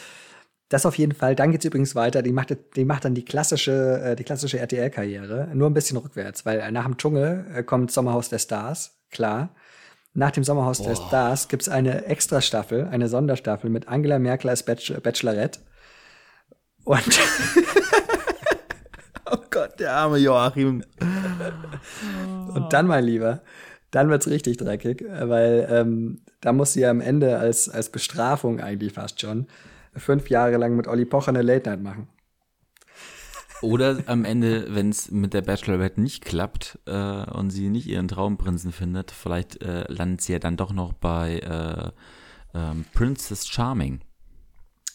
S2: das auf jeden Fall. Dann geht's übrigens weiter. Die macht, die macht dann die klassische, die klassische RTL-Karriere. Nur ein bisschen rückwärts, weil nach dem Dschungel kommt Sommerhaus der Stars, klar. Nach dem Sommerhaus der Stars gibt's eine Extra-Staffel, eine Sonderstaffel mit Angela Merkel als Bachelorette. Und
S1: Oh Gott, der arme Joachim.
S2: Und dann, mein Lieber, dann wird's richtig dreckig, weil ähm, da muss sie ja am Ende als, als Bestrafung eigentlich fast schon fünf Jahre lang mit Olli Pocher eine Late Night machen.
S1: Oder am Ende, wenn es mit der Bachelorette nicht klappt äh, und sie nicht ihren Traumprinzen findet, vielleicht äh, landet sie ja dann doch noch bei äh, ähm, Princess Charming.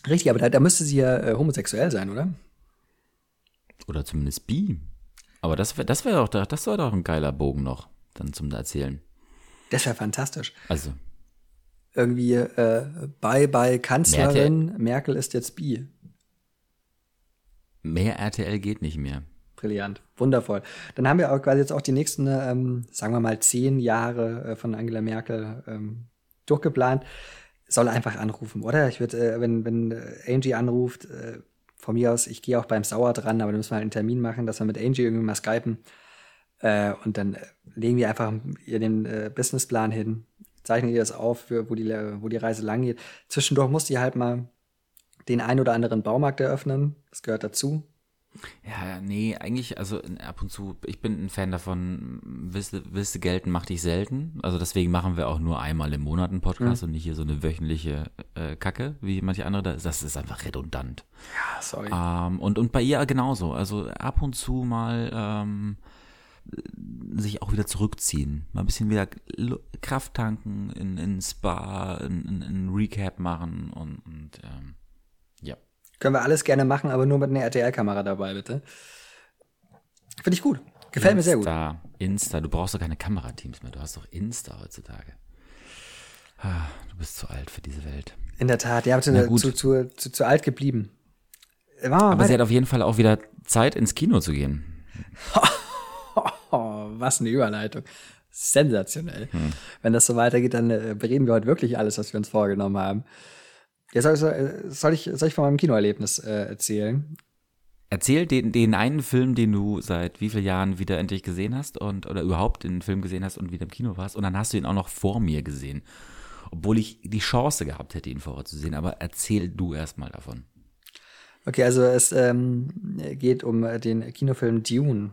S2: Richtig, aber da, da müsste sie ja äh, homosexuell sein, oder?
S1: Oder zumindest bi. Aber das wäre das wär doch, das wär doch ein geiler Bogen noch, dann zum Erzählen.
S2: Das wäre fantastisch.
S1: Also,
S2: irgendwie äh, Bye Bye Kanzlerin, Merkel. Merkel ist jetzt bi.
S1: Mehr RTL geht nicht mehr.
S2: Brillant, wundervoll. Dann haben wir auch quasi jetzt auch die nächsten, ähm, sagen wir mal, zehn Jahre äh, von Angela Merkel ähm, durchgeplant. Soll einfach anrufen, oder? Ich würde, äh, wenn, wenn äh, Angie anruft, äh, von mir aus, ich gehe auch beim Sauer dran, aber dann müssen wir halt einen Termin machen, dass wir mit Angie irgendwie mal skypen. Äh, und dann äh, legen wir einfach ihr den Businessplan hin, zeichne ihr das auf, für, wo, die, wo die Reise lang geht. Zwischendurch muss die halt mal den ein oder anderen Baumarkt eröffnen. Das gehört dazu.
S1: Ja, nee, eigentlich, also ab und zu, ich bin ein Fan davon, willst, willst du gelten, mach dich selten. Also deswegen machen wir auch nur einmal im Monat einen Podcast mhm. und nicht hier so eine wöchentliche äh, Kacke, wie manche andere. Das ist einfach redundant.
S2: Ja, sorry.
S1: Ähm, und, und bei ihr genauso. Also ab und zu mal ähm, sich auch wieder zurückziehen. Mal ein bisschen wieder Kraft tanken, in, in Spa, in, in, in Recap machen und, und ähm.
S2: Können wir alles gerne machen, aber nur mit einer RTL-Kamera dabei, bitte. Finde ich gut. Gefällt
S1: Insta,
S2: mir sehr
S1: gut. Insta, du brauchst doch keine Kamerateams mehr, du hast doch Insta heutzutage. Ah, du bist zu alt für diese Welt.
S2: In der Tat, ja, zu, zu, zu, zu, zu alt geblieben.
S1: Aber weiter. sie hat auf jeden Fall auch wieder Zeit, ins Kino zu gehen.
S2: Was eine Überleitung. Sensationell. Hm. Wenn das so weitergeht, dann äh, bereden wir heute wirklich alles, was wir uns vorgenommen haben. Ja, soll, soll, ich, soll ich von meinem Kinoerlebnis äh, erzählen?
S1: Erzähl den, den einen Film, den du seit wie vielen Jahren wieder endlich gesehen hast und oder überhaupt den Film gesehen hast und wieder im Kino warst. Und dann hast du ihn auch noch vor mir gesehen. Obwohl ich die Chance gehabt hätte, ihn vorher zu sehen. Aber erzähl du erst mal davon.
S2: Okay, also es ähm, geht um den Kinofilm Dune,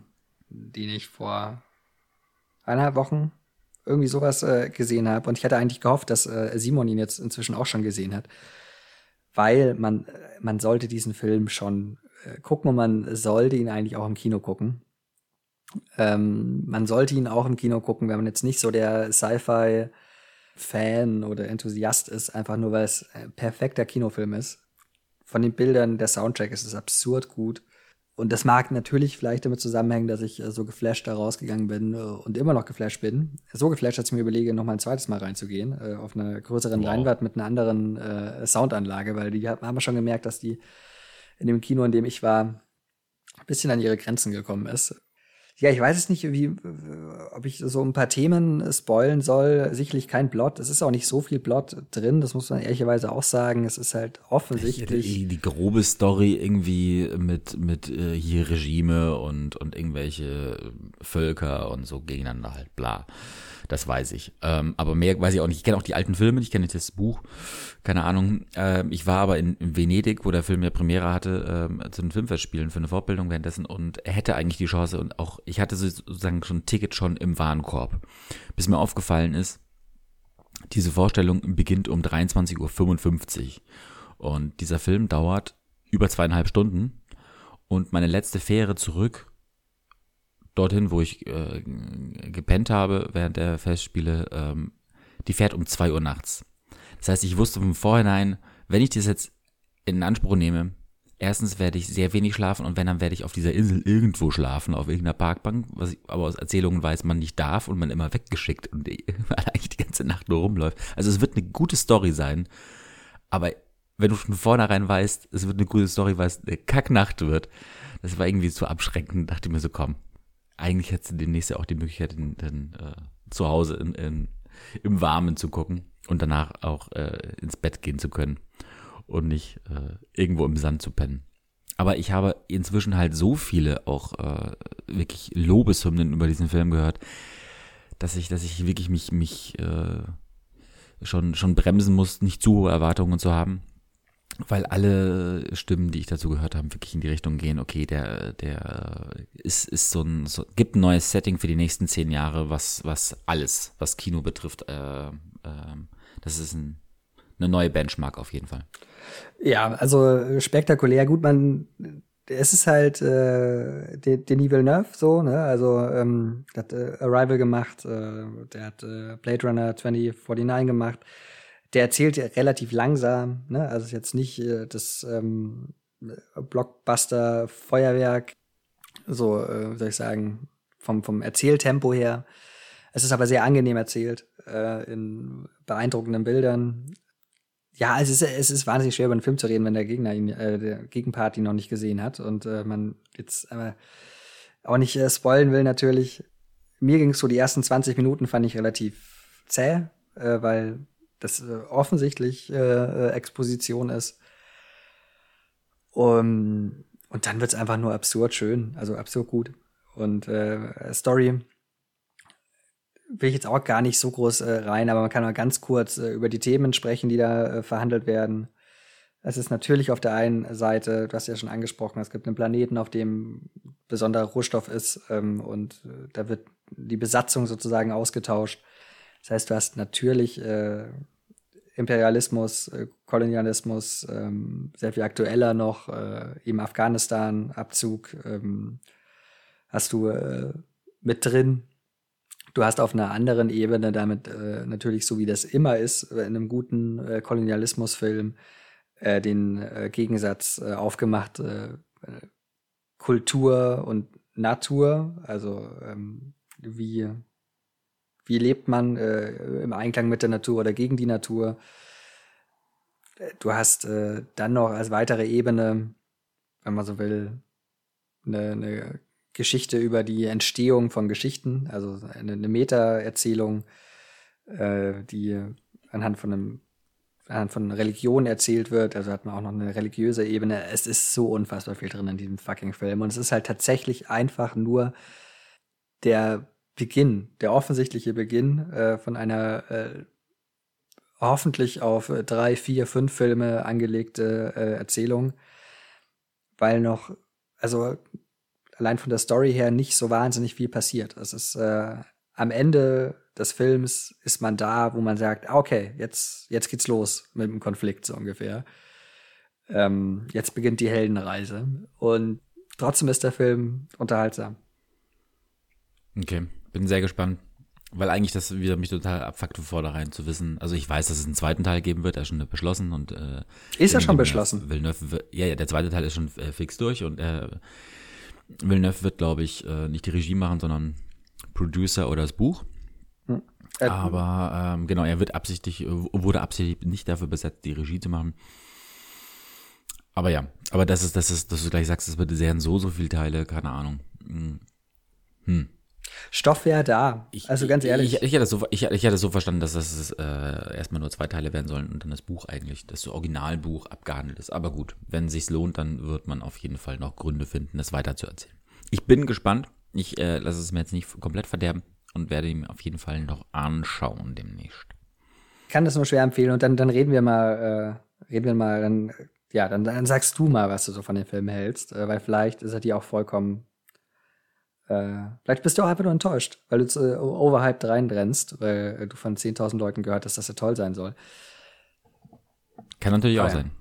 S2: den ich vor eineinhalb Wochen irgendwie sowas äh, gesehen habe. Und ich hatte eigentlich gehofft, dass äh, Simon ihn jetzt inzwischen auch schon gesehen hat. Weil man, man sollte diesen Film schon äh, gucken und man sollte ihn eigentlich auch im Kino gucken. Ähm, man sollte ihn auch im Kino gucken, wenn man jetzt nicht so der Sci-Fi-Fan oder Enthusiast ist, einfach nur weil es ein perfekter Kinofilm ist. Von den Bildern, der Soundtrack ist es absurd gut. Und das mag natürlich vielleicht damit zusammenhängen, dass ich äh, so geflasht da rausgegangen bin äh, und immer noch geflasht bin. So geflasht, dass ich mir überlege, noch mal ein zweites Mal reinzugehen, äh, auf einer größeren wow. Leinwand mit einer anderen äh, Soundanlage, weil die haben wir schon gemerkt, dass die in dem Kino, in dem ich war, ein bisschen an ihre Grenzen gekommen ist. Ja, ich weiß es nicht, wie, ob ich so ein paar Themen spoilen soll. Sicherlich kein Plot. Es ist auch nicht so viel Plot drin. Das muss man ehrlicherweise auch sagen. Es ist halt offensichtlich.
S1: Die, die grobe Story irgendwie mit, mit äh, hier Regime und, und irgendwelche Völker und so gegeneinander halt, bla. Das weiß ich. Ähm, aber mehr weiß ich auch nicht. Ich kenne auch die alten Filme, ich kenne das Buch. Keine Ahnung. Ähm, ich war aber in, in, Venedig, wo der Film ja Premiere hatte, ähm, zu den Filmfestspielen für eine Fortbildung währenddessen und hätte eigentlich die Chance und auch, ich hatte sozusagen schon ein Ticket schon im Warenkorb. Bis mir aufgefallen ist, diese Vorstellung beginnt um 23.55 Uhr. Und dieser Film dauert über zweieinhalb Stunden. Und meine letzte Fähre zurück dorthin, wo ich äh, gepennt habe während der Festspiele, ähm, die fährt um zwei Uhr nachts. Das heißt, ich wusste von vorhinein, wenn ich das jetzt in Anspruch nehme, erstens werde ich sehr wenig schlafen und wenn, dann werde ich auf dieser Insel irgendwo schlafen, auf irgendeiner Parkbank, was ich aber aus Erzählungen weiß, man nicht darf und man immer weggeschickt und eigentlich die ganze Nacht nur rumläuft. Also es wird eine gute Story sein, aber wenn du von vornherein weißt, es wird eine gute Story, weil es eine Kacknacht wird, das war irgendwie zu abschreckend, dachte ich mir so, komm, eigentlich hättest du demnächst ja auch die Möglichkeit, in, in, äh, zu Hause in, in, im Warmen zu gucken und danach auch äh, ins Bett gehen zu können und nicht äh, irgendwo im Sand zu pennen. Aber ich habe inzwischen halt so viele auch äh, wirklich Lobeshymnen über diesen Film gehört, dass ich, dass ich wirklich mich, mich äh, schon, schon bremsen muss, nicht zu hohe Erwartungen zu haben weil alle Stimmen, die ich dazu gehört habe, wirklich in die Richtung gehen, okay, der, der ist, ist so ein, so, gibt ein neues Setting für die nächsten zehn Jahre, was, was alles, was Kino betrifft, äh, äh, das ist ein, eine neue Benchmark auf jeden Fall.
S2: Ja, also spektakulär gut, man, es ist halt äh, Denis Villeneuve so, ne? Also ähm, der hat äh, Arrival gemacht, äh, der hat äh, Blade Runner 2049 gemacht der erzählt ja relativ langsam, ne? Also ist jetzt nicht äh, das ähm, Blockbuster-Feuerwerk, so äh, soll ich sagen, vom, vom Erzähltempo her. Es ist aber sehr angenehm erzählt, äh, in beeindruckenden Bildern. Ja, es ist, es ist wahnsinnig schwer, über einen Film zu reden, wenn der Gegner ihn, äh, der Gegenpart ihn noch nicht gesehen hat und äh, man jetzt äh, auch nicht äh, spoilen will natürlich. Mir ging es so, die ersten 20 Minuten fand ich relativ zäh, äh, weil das äh, offensichtlich äh, äh, Exposition ist. Um, und dann wird's einfach nur absurd schön, also absurd gut. Und äh, Story will ich jetzt auch gar nicht so groß äh, rein, aber man kann mal ganz kurz äh, über die Themen sprechen, die da äh, verhandelt werden. Es ist natürlich auf der einen Seite, du hast ja schon angesprochen, es gibt einen Planeten, auf dem besonderer Rohstoff ist ähm, und da wird die Besatzung sozusagen ausgetauscht. Das heißt, du hast natürlich Imperialismus, äh, Kolonialismus, ähm, sehr viel aktueller noch, äh, eben Afghanistan, Abzug, ähm, hast du äh, mit drin. Du hast auf einer anderen Ebene damit äh, natürlich, so wie das immer ist, in einem guten äh, Kolonialismusfilm, äh, den äh, Gegensatz äh, aufgemacht, äh, Kultur und Natur, also ähm, wie wie lebt man äh, im Einklang mit der Natur oder gegen die Natur? Du hast äh, dann noch als weitere Ebene, wenn man so will, eine, eine Geschichte über die Entstehung von Geschichten, also eine, eine Meta-Erzählung, äh, die anhand von einem von Religion erzählt wird, also hat man auch noch eine religiöse Ebene. Es ist so unfassbar viel drin in diesem fucking Film und es ist halt tatsächlich einfach nur der Beginn, der offensichtliche Beginn äh, von einer äh, hoffentlich auf drei, vier, fünf Filme angelegte äh, Erzählung. weil noch, also allein von der Story her nicht so wahnsinnig viel passiert. Es ist äh, am Ende des Films ist man da, wo man sagt, ah, okay, jetzt, jetzt geht's los mit dem Konflikt so ungefähr. Ähm, jetzt beginnt die Heldenreise. Und trotzdem ist der Film unterhaltsam.
S1: Okay, bin sehr gespannt. Weil eigentlich das wieder mich total abfuckt von vornherein zu wissen. Also ich weiß, dass es einen zweiten Teil geben wird, er ist schon beschlossen und äh,
S2: Ist er schon beschlossen?
S1: Villeneuve, ja, ja, der zweite Teil ist schon äh, fix durch und äh, Villeneuve wird, glaube ich, äh, nicht die Regie machen, sondern Producer oder das Buch. Hm. Äh, Aber ähm, genau, er wird absichtlich, wurde absichtlich nicht dafür besetzt, die Regie zu machen. Aber ja, aber das ist, das ist, dass du gleich sagst, es wird sehr so, so viele Teile, keine Ahnung. Hm.
S2: Stoff wäre da. Ich, also ganz ehrlich.
S1: Ich, ich, hatte so, ich, hatte so verstanden, dass das äh, erstmal nur zwei Teile werden sollen und dann das Buch eigentlich, das Originalbuch abgehandelt ist. Aber gut, wenn es sich lohnt, dann wird man auf jeden Fall noch Gründe finden, das weiterzuerzählen. Ich bin gespannt. Ich äh, lasse es mir jetzt nicht komplett verderben und werde ihn auf jeden Fall noch anschauen demnächst.
S2: Ich kann das nur schwer empfehlen und dann, dann reden wir mal, äh, reden wir mal, dann, ja, dann, dann sagst du mal, was du so von dem Film hältst, äh, weil vielleicht ist er dir auch vollkommen vielleicht bist du auch einfach nur enttäuscht, weil du äh, overhyped reinbrennst, weil du von 10.000 Leuten gehört hast, dass er toll sein soll.
S1: Kann natürlich aber auch sein.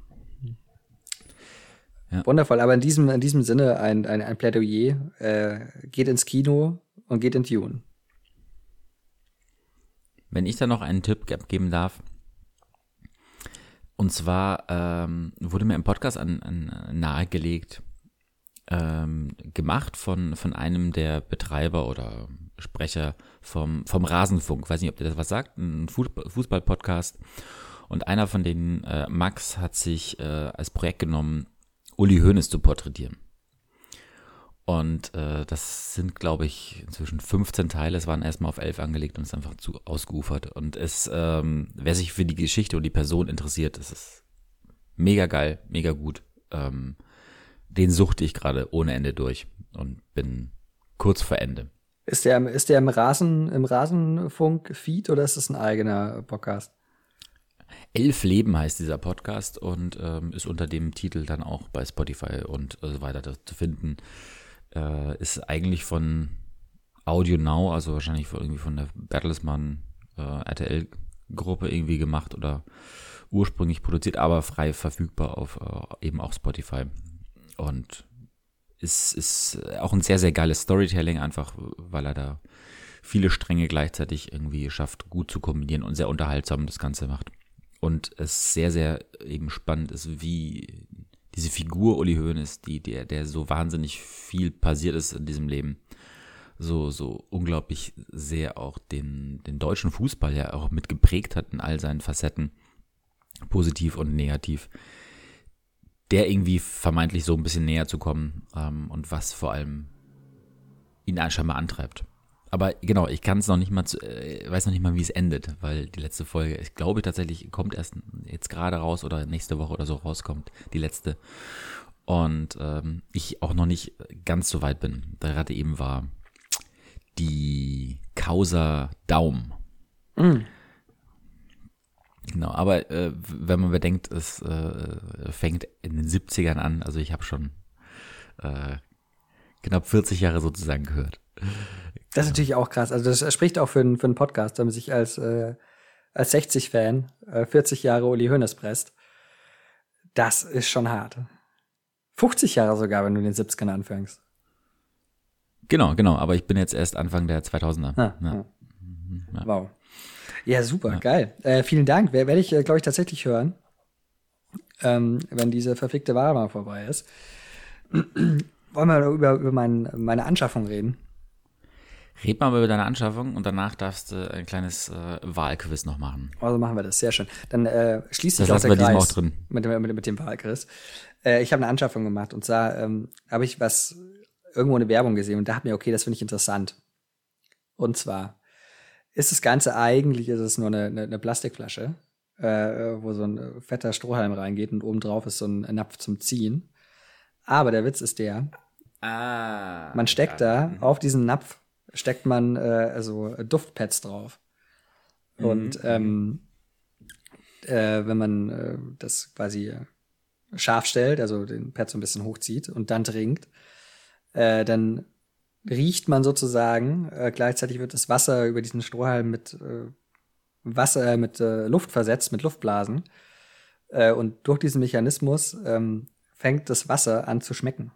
S2: Ja. Wundervoll, aber in diesem, in diesem Sinne ein, ein, ein Plädoyer. Äh, geht ins Kino und geht in Tune.
S1: Wenn ich da noch einen Tipp geben darf. Und zwar ähm, wurde mir im Podcast an, an nahegelegt, ähm, gemacht von, von einem der Betreiber oder Sprecher vom, vom Rasenfunk. Weiß nicht, ob der das was sagt, ein Fußball-Podcast. Und einer von denen, äh, Max, hat sich äh, als Projekt genommen, Uli Hoeneß zu porträtieren. Und äh, das sind, glaube ich, inzwischen 15 Teile. Es waren erstmal auf 11 angelegt und ist einfach zu ausgeufert. Und es, ähm, wer sich für die Geschichte und die Person interessiert, das ist mega geil, mega gut. Ähm, den suchte ich gerade ohne Ende durch und bin kurz vor Ende.
S2: Ist der, ist der im Rasen, im Rasenfunk-Feed oder ist das ein eigener Podcast?
S1: Elf Leben heißt dieser Podcast und ähm, ist unter dem Titel dann auch bei Spotify und so weiter zu finden. Äh, ist eigentlich von Audio Now, also wahrscheinlich von, irgendwie von der Bertelsmann äh, RTL-Gruppe irgendwie gemacht oder ursprünglich produziert, aber frei verfügbar auf äh, eben auch Spotify. Und es ist auch ein sehr, sehr geiles Storytelling, einfach weil er da viele Stränge gleichzeitig irgendwie schafft, gut zu kombinieren und sehr unterhaltsam das Ganze macht. Und es sehr, sehr eben spannend ist, wie diese Figur Uli Hoeneß, die, der, der so wahnsinnig viel passiert ist in diesem Leben, so, so unglaublich sehr auch den, den deutschen Fußball ja auch mit geprägt hat in all seinen Facetten, positiv und negativ der irgendwie vermeintlich so ein bisschen näher zu kommen ähm, und was vor allem ihn scheinbar antreibt. Aber genau, ich kann es noch nicht mal, zu, äh, weiß noch nicht mal, wie es endet, weil die letzte Folge, ich glaube tatsächlich, kommt erst jetzt gerade raus oder nächste Woche oder so rauskommt, die letzte. Und ähm, ich auch noch nicht ganz so weit bin. Da gerade eben war die Causa Daum. Mhm. Genau, aber äh, wenn man bedenkt, es äh, fängt in den 70ern an, also ich habe schon äh, knapp 40 Jahre sozusagen gehört.
S2: Das ist natürlich auch krass. Also das spricht auch für, einen, für einen Podcast, wenn man sich als, äh, als 60-Fan äh, 40 Jahre Uli Hoeneß presst. Das ist schon hart. 50 Jahre sogar, wenn du in den 70ern anfängst.
S1: Genau, genau. Aber ich bin jetzt erst Anfang der 2000er. Ah, ja.
S2: Ah. Ja. Wow. Ja, super, ja. geil. Äh, vielen Dank. Werde ich, äh, glaube ich, tatsächlich hören, ähm, wenn diese verfickte Wahl mal vorbei ist. Wollen wir über, über mein, meine Anschaffung reden?
S1: Red mal über deine Anschaffung und danach darfst du ein kleines äh, Wahlquiz noch machen.
S2: Also machen wir das, sehr schön. Dann äh, schließt sich
S1: auch der Kreis auch drin.
S2: Mit, mit, mit dem Wahlquiz. Äh, ich habe eine Anschaffung gemacht und zwar ähm, habe ich was irgendwo eine Werbung gesehen und da dachte mir, okay, das finde ich interessant. Und zwar ist das Ganze eigentlich, ist es nur eine, eine, eine Plastikflasche, äh, wo so ein fetter Strohhalm reingeht und obendrauf ist so ein Napf zum Ziehen. Aber der Witz ist der,
S1: ah,
S2: man steckt ja. da, mhm. auf diesen Napf steckt man äh, also Duftpads drauf. Mhm. Und ähm, äh, wenn man äh, das quasi scharf stellt, also den Pad so ein bisschen hochzieht und dann trinkt, äh, dann riecht man sozusagen, äh, gleichzeitig wird das Wasser über diesen Strohhalm mit äh, Wasser, mit äh, Luft versetzt, mit Luftblasen. Äh, und durch diesen Mechanismus ähm, fängt das Wasser an zu schmecken.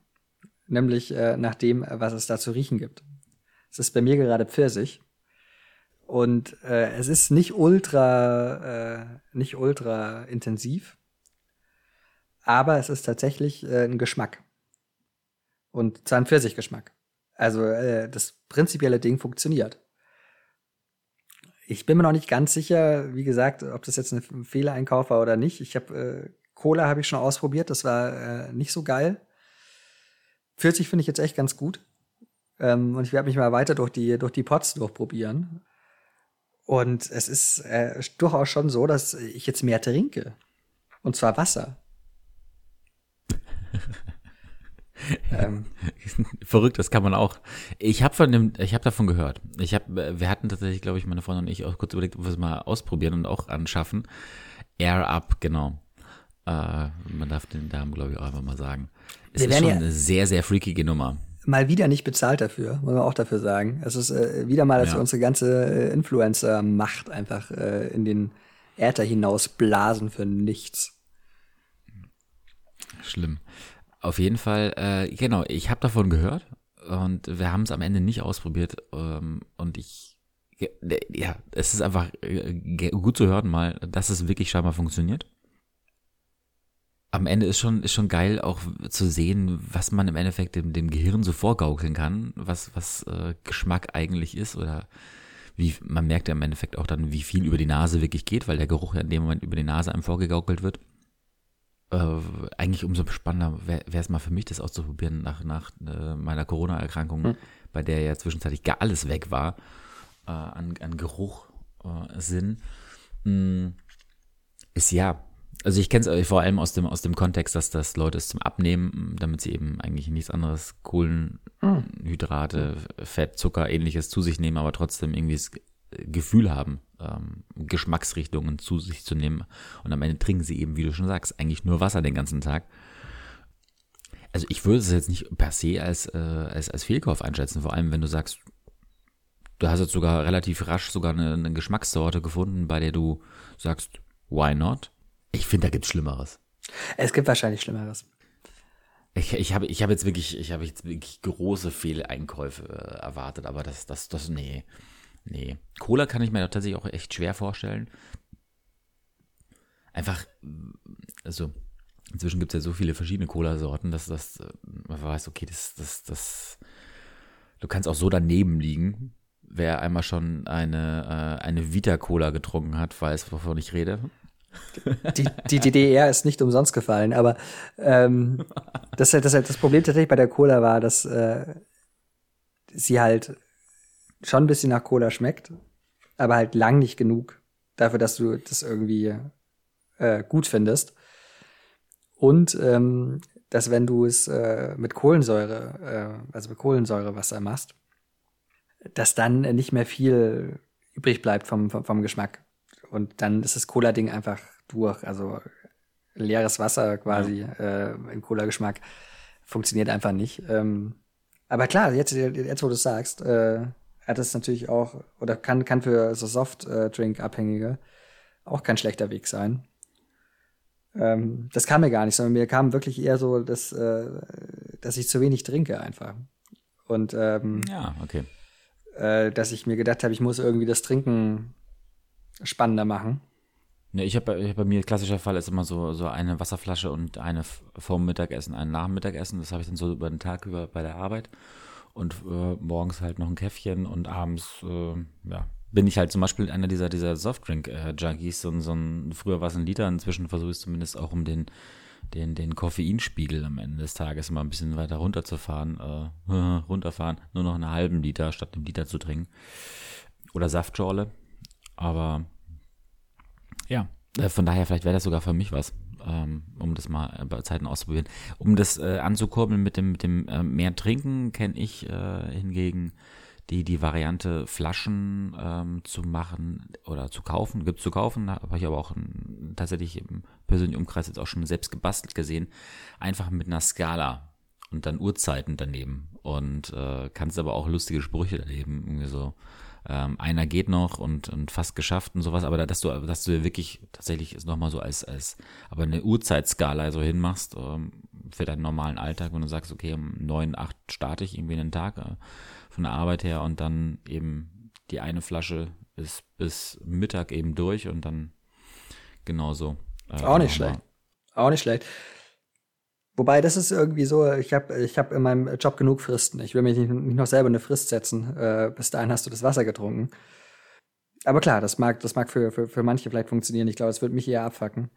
S2: Nämlich äh, nach dem, was es da zu riechen gibt. Es ist bei mir gerade Pfirsich. Und äh, es ist nicht ultra, äh, nicht ultra intensiv, aber es ist tatsächlich äh, ein Geschmack. Und zwar ein Pfirsichgeschmack. Also äh, das prinzipielle Ding funktioniert. Ich bin mir noch nicht ganz sicher, wie gesagt, ob das jetzt ein Fehlereinkauf war oder nicht. Ich habe äh, Cola habe ich schon ausprobiert, das war äh, nicht so geil. 40 finde ich jetzt echt ganz gut. Ähm, und ich werde mich mal weiter durch die durch die Pots durchprobieren. Und es ist äh, durchaus schon so, dass ich jetzt mehr trinke. Und zwar Wasser.
S1: ähm. Verrückt, das kann man auch. Ich habe von dem, ich habe davon gehört. Ich habe, wir hatten tatsächlich, glaube ich, meine Freundin und ich auch kurz überlegt, ob wir es mal ausprobieren und auch anschaffen. Air Up, genau. Äh, man darf den Damen, glaube ich, auch einfach mal sagen. Es wir ist schon ja eine sehr, sehr freakige Nummer.
S2: Mal wieder nicht bezahlt dafür, muss man auch dafür sagen. Es ist äh, wieder mal, dass ja. wir unsere ganze äh, Influencer-Macht einfach äh, in den Äther hinaus blasen für nichts.
S1: Schlimm. Auf jeden Fall, äh, genau, ich habe davon gehört und wir haben es am Ende nicht ausprobiert ähm, und ich, ja, es ist einfach äh, gut zu hören mal, dass es wirklich scheinbar funktioniert. Am Ende ist schon, ist schon geil auch zu sehen, was man im Endeffekt dem, dem Gehirn so vorgaukeln kann, was, was äh, Geschmack eigentlich ist oder wie, man merkt ja im Endeffekt auch dann, wie viel über die Nase wirklich geht, weil der Geruch ja in dem Moment über die Nase einem vorgegaukelt wird äh, eigentlich umso spannender wäre es mal für mich, das auszuprobieren nach, nach äh, meiner Corona-Erkrankung, mhm. bei der ja zwischenzeitlich gar alles weg war, äh, an, an Geruch, äh, Sinn. Mhm. Ist ja, also ich kenne es vor allem aus dem, aus dem Kontext, dass das Leute es zum Abnehmen, damit sie eben eigentlich nichts anderes, Kohlenhydrate, mhm. Fett, Zucker, ähnliches zu sich nehmen, aber trotzdem irgendwie das Gefühl haben, ähm, Geschmacksrichtungen zu sich zu nehmen. Und am Ende trinken sie eben, wie du schon sagst, eigentlich nur Wasser den ganzen Tag. Also ich würde es jetzt nicht per se als, äh, als, als Fehlkauf einschätzen, vor allem wenn du sagst, du hast jetzt sogar relativ rasch sogar eine, eine Geschmackssorte gefunden, bei der du sagst, why not? Ich finde, da gibt's Schlimmeres.
S2: Es gibt wahrscheinlich Schlimmeres.
S1: Ich, ich habe ich hab jetzt wirklich, ich habe jetzt wirklich große Fehleinkäufe äh, erwartet, aber das, das, das, nee. Nee. Cola kann ich mir tatsächlich auch echt schwer vorstellen. Einfach, also, inzwischen gibt es ja so viele verschiedene Cola-Sorten, dass das, man weiß, okay, das, das, das, du kannst auch so daneben liegen. Wer einmal schon eine, äh, eine Vita-Cola getrunken hat, weiß, wovon ich rede.
S2: Die, die DDR ist nicht umsonst gefallen, aber ähm, das, das, das Problem tatsächlich bei der Cola war, dass äh, sie halt schon ein bisschen nach Cola schmeckt, aber halt lang nicht genug dafür, dass du das irgendwie äh, gut findest. Und ähm, dass wenn du es äh, mit Kohlensäure, äh, also mit Kohlensäurewasser machst, dass dann nicht mehr viel übrig bleibt vom, vom, vom Geschmack. Und dann ist das Cola-Ding einfach durch. Also leeres Wasser quasi ja. äh, im Cola-Geschmack funktioniert einfach nicht. Ähm, aber klar, jetzt, jetzt wo du sagst, äh, hat es natürlich auch, oder kann, kann für so Soft-Drink-Abhängige auch kein schlechter Weg sein. Ähm, das kam mir gar nicht, sondern mir kam wirklich eher so, dass, äh, dass ich zu wenig trinke einfach. Und ähm,
S1: ja, okay.
S2: Äh, dass ich mir gedacht habe, ich muss irgendwie das Trinken spannender machen.
S1: Ne, ich habe hab bei mir klassischer Fall ist immer so so eine Wasserflasche und eine vorm Mittagessen, ein nach Mittagessen. Das habe ich dann so über den Tag über bei der Arbeit und äh, morgens halt noch ein Käffchen und abends, äh, ja, bin ich halt zum Beispiel einer dieser, dieser Softdrink-Junkies, so, so ein, früher war es ein Liter, inzwischen versuche ich es zumindest auch um den, den, den Koffeinspiegel am Ende des Tages mal ein bisschen weiter runterzufahren, äh, runterfahren, nur noch einen halben Liter statt einem Liter zu trinken. Oder Saftschorle. Aber ja, äh, von daher, vielleicht wäre das sogar für mich was um das mal bei Zeiten auszuprobieren. Um das äh, anzukurbeln mit dem, mit dem äh, mehr Trinken, kenne ich äh, hingegen die, die Variante, Flaschen ähm, zu machen oder zu kaufen. Gibt es zu kaufen, habe ich aber auch tatsächlich im persönlichen Umkreis jetzt auch schon selbst gebastelt gesehen. Einfach mit einer Skala und dann Uhrzeiten daneben. Und äh, kannst aber auch lustige Sprüche daneben. Irgendwie so, ähm, einer geht noch und, und fast geschafft und sowas, aber da, dass du, dass du wirklich tatsächlich es nochmal so als, als, aber eine Uhrzeitskala so hinmachst ähm, für deinen normalen Alltag, wenn du sagst, okay, um neun, acht starte ich irgendwie einen Tag äh, von der Arbeit her und dann eben die eine Flasche ist bis Mittag eben durch und dann genauso.
S2: Äh, auch nicht schlecht. Auch nicht schlecht. Wobei, das ist irgendwie so, ich habe ich hab in meinem Job genug Fristen. Ich will mich nicht, nicht noch selber eine Frist setzen. Äh, bis dahin hast du das Wasser getrunken. Aber klar, das mag, das mag für, für, für manche vielleicht funktionieren. Ich glaube, es würde mich eher abfacken.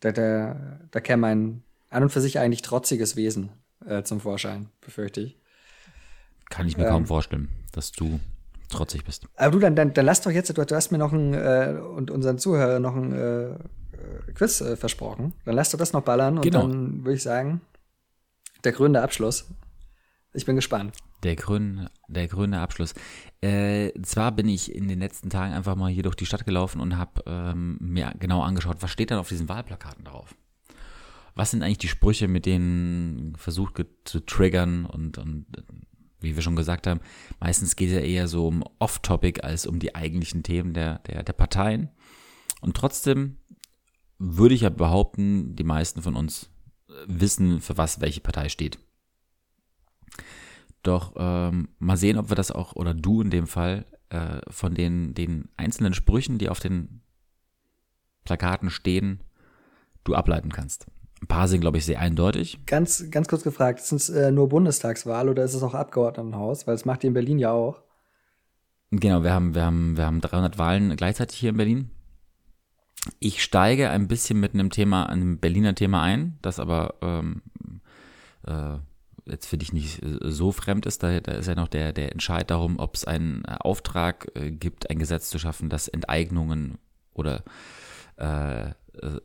S2: Da, da, da käme ein an und für sich eigentlich trotziges Wesen äh, zum Vorschein, befürchte ich.
S1: Kann ich mir ähm, kaum vorstellen, dass du trotzig bist.
S2: Aber du, dann, dann, dann lass doch jetzt, du, du hast mir noch ein, äh, und unseren Zuhörern noch ein äh, Quiz äh, versprochen. Dann lass doch das noch ballern und genau. dann würde ich sagen, der grüne Abschluss. Ich bin gespannt.
S1: Der grüne, der grüne Abschluss. Äh, zwar bin ich in den letzten Tagen einfach mal hier durch die Stadt gelaufen und habe ähm, mir genau angeschaut, was steht dann auf diesen Wahlplakaten drauf. Was sind eigentlich die Sprüche, mit denen versucht zu triggern und, und wie wir schon gesagt haben, meistens geht es ja eher so um Off-Topic als um die eigentlichen Themen der, der, der Parteien. Und trotzdem würde ich ja behaupten, die meisten von uns äh, wissen, für was welche Partei steht. Doch ähm, mal sehen, ob wir das auch, oder du in dem Fall, äh, von den, den einzelnen Sprüchen, die auf den Plakaten stehen, du ableiten kannst. Ein paar sind, glaube ich, sehr eindeutig.
S2: Ganz, ganz kurz gefragt, ist es äh, nur Bundestagswahl oder ist es auch Abgeordnetenhaus? Weil es macht ihr in Berlin ja auch.
S1: Genau, wir haben, wir haben, wir haben 300 Wahlen gleichzeitig hier in Berlin. Ich steige ein bisschen mit einem Thema, einem Berliner Thema ein, das aber ähm, äh, jetzt für dich nicht äh, so fremd ist. Da, da ist ja noch der, der Entscheid darum, ob es einen Auftrag äh, gibt, ein Gesetz zu schaffen, das Enteignungen oder äh,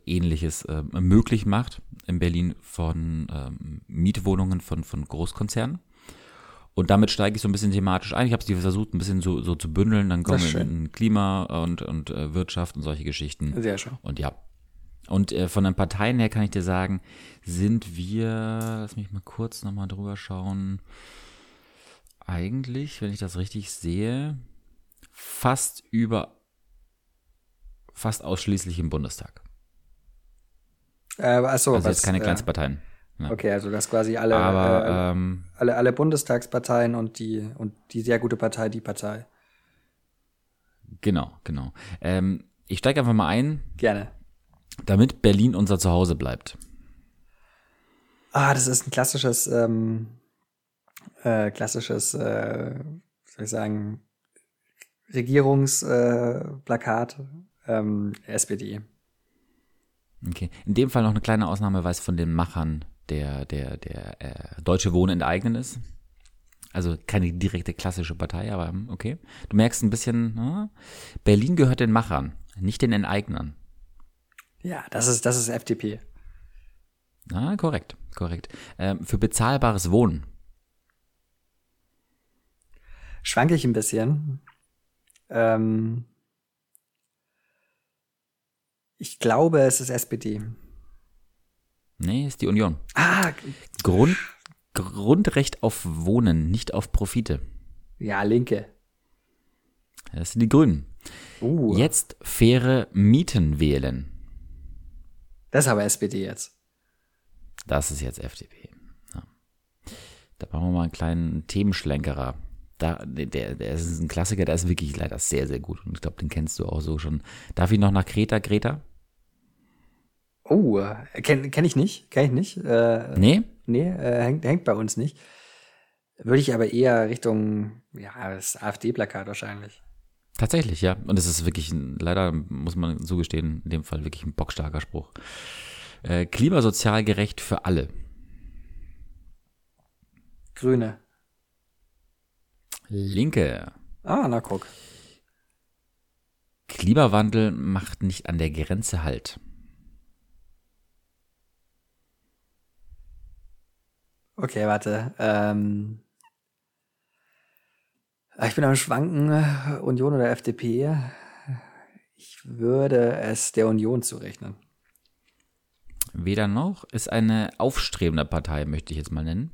S1: ähnliches äh, möglich macht in Berlin von ähm, Mietwohnungen von, von Großkonzernen. Und damit steige ich so ein bisschen thematisch ein. Ich habe es versucht, ein bisschen so, so zu bündeln. Dann kommen wir in Klima und, und äh, Wirtschaft und solche Geschichten.
S2: Sehr schön.
S1: Und ja. Und äh, von den Parteien her kann ich dir sagen, sind wir, lass mich mal kurz nochmal drüber schauen, eigentlich, wenn ich das richtig sehe, fast über, fast ausschließlich im Bundestag.
S2: Äh, achso,
S1: also was, jetzt keine Kleinstparteien.
S2: Ja. Okay, also das quasi alle,
S1: Aber, äh, ähm,
S2: alle, alle Bundestagsparteien und die, und die sehr gute Partei, die Partei.
S1: Genau, genau. Ähm, ich steige einfach mal ein.
S2: Gerne.
S1: Damit Berlin unser Zuhause bleibt.
S2: Ah, das ist ein klassisches, ähm, äh, klassisches, äh, soll ich sagen, Regierungsplakat äh, ähm, SPD.
S1: Okay. In dem Fall noch eine kleine Ausnahme, weil es von den Machern der, der, der äh, Deutsche Wohnen enteignen ist. Also keine direkte klassische Partei, aber hm, okay. Du merkst ein bisschen, na, Berlin gehört den Machern, nicht den Enteignern.
S2: Ja, das ist, das ist FDP.
S1: Ah, korrekt, korrekt. Ähm, für bezahlbares Wohnen.
S2: Schwanke ich ein bisschen. Ähm, ich glaube, es ist SPD.
S1: Nee, ist die Union.
S2: Ah.
S1: Grund, Grundrecht auf Wohnen, nicht auf Profite.
S2: Ja, Linke.
S1: Das sind die Grünen. Uh. Jetzt faire Mieten wählen.
S2: Das ist aber SPD jetzt.
S1: Das ist jetzt FDP. Ja. Da machen wir mal einen kleinen Themenschlenkerer. Da, der, der ist ein Klassiker, der ist wirklich leider sehr, sehr gut. Und ich glaube, den kennst du auch so schon. Darf ich noch nach Kreta, Greta?
S2: Oh, kenne kenn ich nicht, kenne ich nicht. Äh,
S1: nee?
S2: Nee, äh, hängt, hängt bei uns nicht. Würde ich aber eher Richtung, ja, das AfD-Plakat wahrscheinlich.
S1: Tatsächlich, ja. Und es ist wirklich, ein, leider muss man zugestehen, in dem Fall wirklich ein bockstarker Spruch. Äh, klimasozial gerecht für alle.
S2: Grüne.
S1: Linke.
S2: Ah, na guck.
S1: Klimawandel macht nicht an der Grenze Halt.
S2: Okay, warte. Ähm, Ich bin am Schwanken, Union oder FDP. Ich würde es der Union zurechnen.
S1: Weder noch ist eine aufstrebende Partei, möchte ich jetzt mal nennen.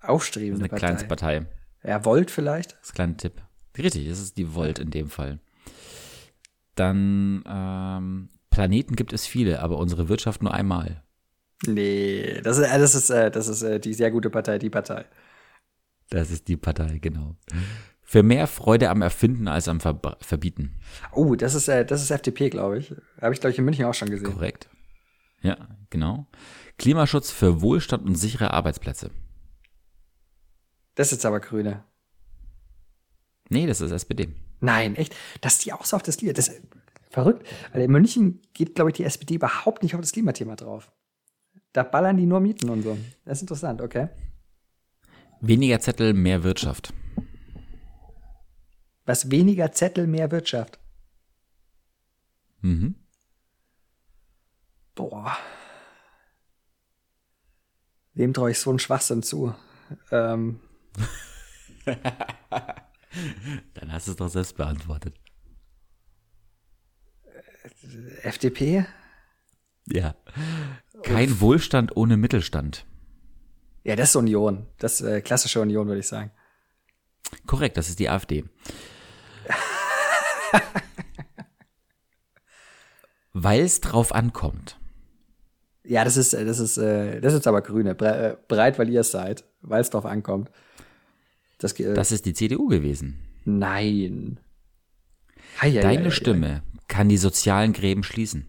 S2: Aufstrebende
S1: eine Partei. Eine Kleinstpartei.
S2: Ja, Volt vielleicht?
S1: Das ist ein kleiner Tipp. Richtig, es ist die Volt in dem Fall. Dann ähm, Planeten gibt es viele, aber unsere Wirtschaft nur einmal.
S2: Nee, das ist, äh, das ist, äh, das ist äh, die sehr gute Partei, die Partei.
S1: Das ist die Partei, genau. Für mehr Freude am Erfinden als am Ver Verbieten.
S2: Oh, das ist, das ist FDP, glaube ich. Habe ich, glaube ich, in München auch schon gesehen.
S1: Korrekt. Ja, genau. Klimaschutz für Wohlstand und sichere Arbeitsplätze.
S2: Das ist jetzt aber Grüne.
S1: Nee, das ist SPD.
S2: Nein, echt? Dass die auch so auf das Klima. Das ist verrückt. Weil in München geht, glaube ich, die SPD überhaupt nicht auf das Klimathema drauf. Da ballern die nur Mieten und so. Das ist interessant, okay.
S1: Weniger Zettel, mehr Wirtschaft.
S2: Was weniger Zettel, mehr Wirtschaft?
S1: Mhm.
S2: Boah. Wem traue ich so einen Schwachsinn zu? Ähm.
S1: Dann hast du es doch selbst beantwortet.
S2: FDP?
S1: Ja. Kein Uff. Wohlstand ohne Mittelstand.
S2: Ja, das ist Union. Das ist äh, klassische Union, würde ich sagen.
S1: Korrekt, das ist die AfD. Weil es drauf ankommt.
S2: Ja, das ist, das ist, äh, das ist aber Grüne. Äh, breit, weil ihr es seid, weil es drauf ankommt.
S1: Das, äh, das ist die CDU gewesen.
S2: Nein.
S1: Hei, hei, Deine hei, Stimme kann die sozialen Gräben schließen.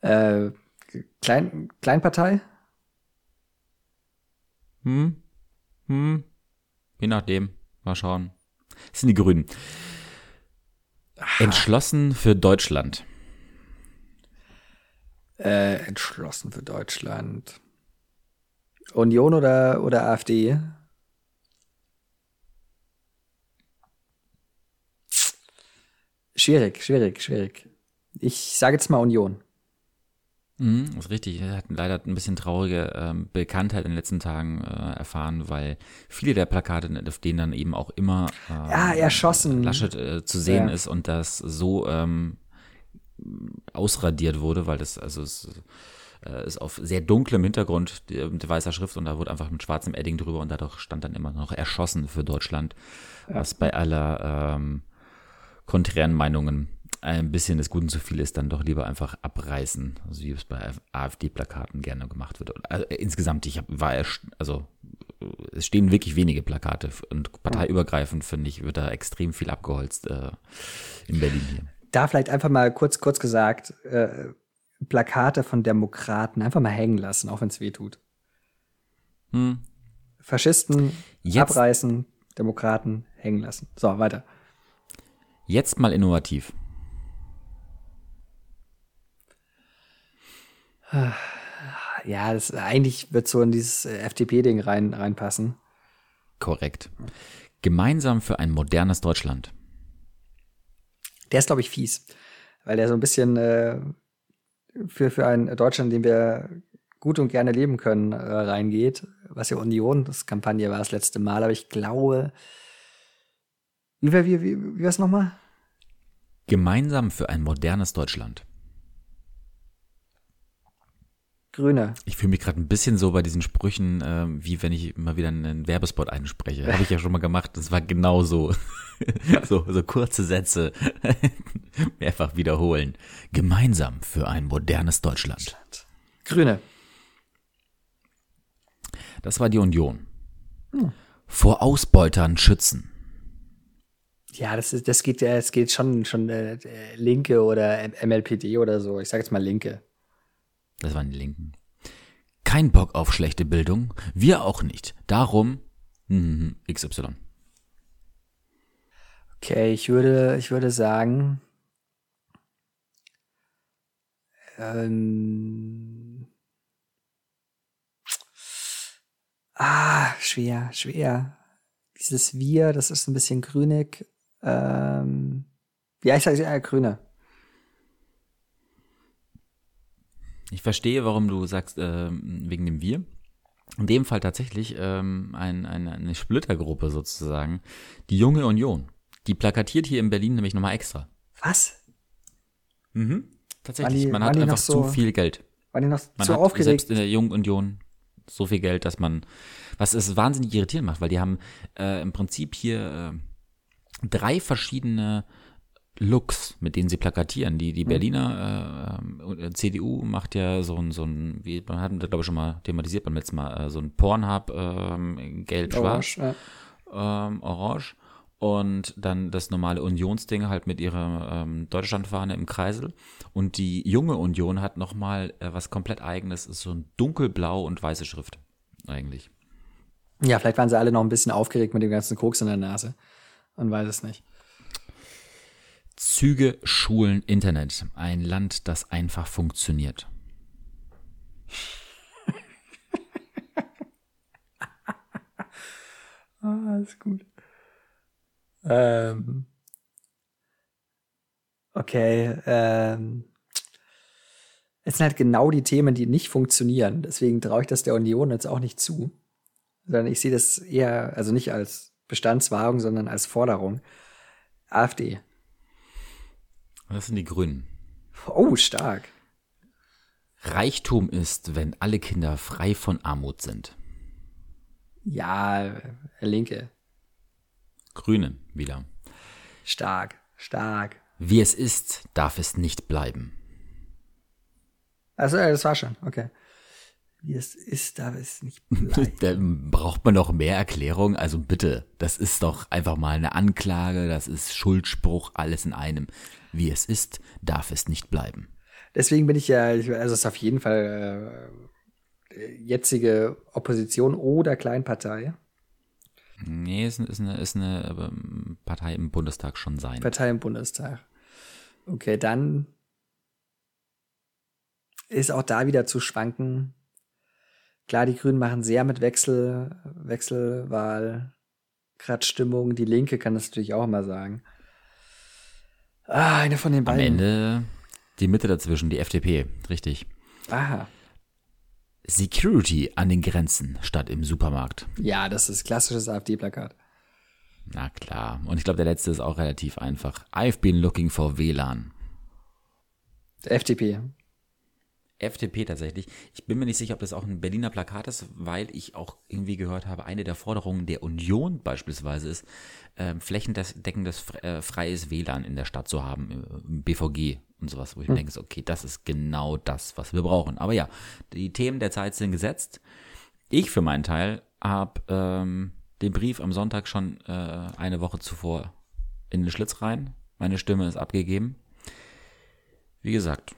S2: Äh, Klein, Kleinpartei?
S1: Hm. Hm. Je nachdem. Mal schauen. Das sind die Grünen. Entschlossen für Deutschland.
S2: Äh, entschlossen für Deutschland. Union oder, oder AfD? Schwierig, schwierig, schwierig. Ich sage jetzt mal Union.
S1: Mhm, ist richtig. Er hat leider ein bisschen traurige ähm, Bekanntheit in den letzten Tagen äh, erfahren, weil viele der Plakate, auf denen dann eben auch immer
S2: äh, ja, erschossen.
S1: Laschet äh, zu sehen ja. ist und das so ähm, ausradiert wurde, weil das also es, äh, ist auf sehr dunklem Hintergrund mit weißer Schrift und da wurde einfach mit schwarzem Edding drüber und dadurch stand dann immer noch erschossen für Deutschland, ja. was bei aller ähm, konträren Meinungen ein bisschen des Guten zu viel ist, dann doch lieber einfach abreißen, also wie es bei AfD-Plakaten gerne gemacht wird. Also, insgesamt, ich hab, war also es stehen wirklich wenige Plakate und parteiübergreifend finde ich wird da extrem viel abgeholzt äh, in Berlin hier.
S2: Da vielleicht einfach mal kurz kurz gesagt äh, Plakate von Demokraten einfach mal hängen lassen, auch wenn es weh tut. Hm. Faschisten Jetzt. abreißen, Demokraten hängen lassen. So weiter.
S1: Jetzt mal innovativ.
S2: Ja, das eigentlich wird so in dieses äh, FDP-Ding rein, reinpassen.
S1: Korrekt. Gemeinsam für ein modernes Deutschland.
S2: Der ist, glaube ich, fies. Weil der so ein bisschen äh, für, für ein Deutschland, in dem wir gut und gerne leben können, äh, reingeht. Was ja Union, das Kampagne war das letzte Mal, aber ich glaube. Wie war wie, wie, wie es nochmal?
S1: Gemeinsam für ein modernes Deutschland.
S2: Grüne.
S1: Ich fühle mich gerade ein bisschen so bei diesen Sprüchen, äh, wie wenn ich immer wieder einen Werbespot einspreche. Habe ich ja schon mal gemacht. Das war genau so. so, so kurze Sätze mehrfach wiederholen. Gemeinsam für ein modernes Deutschland.
S2: Grüne.
S1: Das war die Union. Hm. Vor Ausbeutern schützen.
S2: Ja, das, ist, das geht, das geht schon, schon äh, Linke oder MLPD oder so. Ich sage jetzt mal Linke.
S1: Das waren die Linken. Kein Bock auf schlechte Bildung. Wir auch nicht. Darum hm, XY.
S2: Okay, ich würde, ich würde sagen. Ähm, ah, schwer, schwer. Dieses Wir, das ist ein bisschen grünig. Ähm, ja, ich sage äh, grüne.
S1: Ich verstehe, warum du sagst, äh, wegen dem Wir. in dem Fall tatsächlich ähm, ein, ein, eine Splittergruppe sozusagen, die Junge Union. Die plakatiert hier in Berlin nämlich nochmal extra.
S2: Was?
S1: Mhm. Tatsächlich, die, man hat einfach so, zu viel Geld.
S2: War die noch
S1: man
S2: zu
S1: hat
S2: aufgeregt?
S1: Selbst in der Jungen Union so viel Geld, dass man, was es wahnsinnig irritierend macht, weil die haben äh, im Prinzip hier äh, drei verschiedene Looks, mit denen sie plakatieren. Die, die hm. Berliner äh, CDU macht ja so ein, so ein, wie man hat, glaube ich, schon mal thematisiert beim letzten Mal, äh, so ein Pornhub ähm, gelb-schwarz, orange, ja. ähm, orange. Und dann das normale Unionsding halt mit ihrer ähm, Deutschlandfahne im Kreisel. Und die junge Union hat nochmal äh, was komplett eigenes, ist so ein dunkelblau und weiße Schrift, eigentlich.
S2: Ja, vielleicht waren sie alle noch ein bisschen aufgeregt mit dem ganzen Koks in der Nase. Man weiß es nicht.
S1: Züge, Schulen, Internet. Ein Land, das einfach funktioniert.
S2: ah, ist gut. Ähm. Okay, ähm. Es sind halt genau die Themen, die nicht funktionieren. Deswegen traue ich das der Union jetzt auch nicht zu. Sondern ich sehe das eher, also nicht als Bestandswahrung, sondern als Forderung. AfD.
S1: Das sind die Grünen.
S2: Oh, stark.
S1: Reichtum ist, wenn alle Kinder frei von Armut sind.
S2: Ja, Herr Linke.
S1: Grünen wieder.
S2: Stark, stark.
S1: Wie es ist, darf es nicht bleiben.
S2: Also, das war schon, okay wie es ist, darf es nicht bleiben. Da
S1: braucht man noch mehr Erklärung. Also bitte, das ist doch einfach mal eine Anklage, das ist Schuldspruch, alles in einem. Wie es ist, darf es nicht bleiben.
S2: Deswegen bin ich ja, also es ist auf jeden Fall äh, jetzige Opposition oder Kleinpartei.
S1: Nee, ist, ist eine, ist eine ähm, Partei im Bundestag schon sein.
S2: Partei im Bundestag. Okay, dann ist auch da wieder zu schwanken, Klar, die Grünen machen sehr mit Wechsel, Wechselwahl, gerade Stimmung. Die Linke kann das natürlich auch mal sagen. Ah, eine von den beiden.
S1: Am Ende die Mitte dazwischen, die FDP, richtig.
S2: Aha.
S1: Security an den Grenzen statt im Supermarkt.
S2: Ja, das ist klassisches AfD-Plakat.
S1: Na klar. Und ich glaube, der letzte ist auch relativ einfach. I've been looking for WLAN.
S2: FDP.
S1: FDP tatsächlich. Ich bin mir nicht sicher, ob das auch ein Berliner Plakat ist, weil ich auch irgendwie gehört habe, eine der Forderungen der Union beispielsweise ist, äh, flächendeckendes äh, freies WLAN in der Stadt zu haben, im BVG und sowas, wo ich hm. mir denke, okay, das ist genau das, was wir brauchen. Aber ja, die Themen der Zeit sind gesetzt. Ich für meinen Teil habe ähm, den Brief am Sonntag schon äh, eine Woche zuvor in den Schlitz rein. Meine Stimme ist abgegeben. Wie gesagt,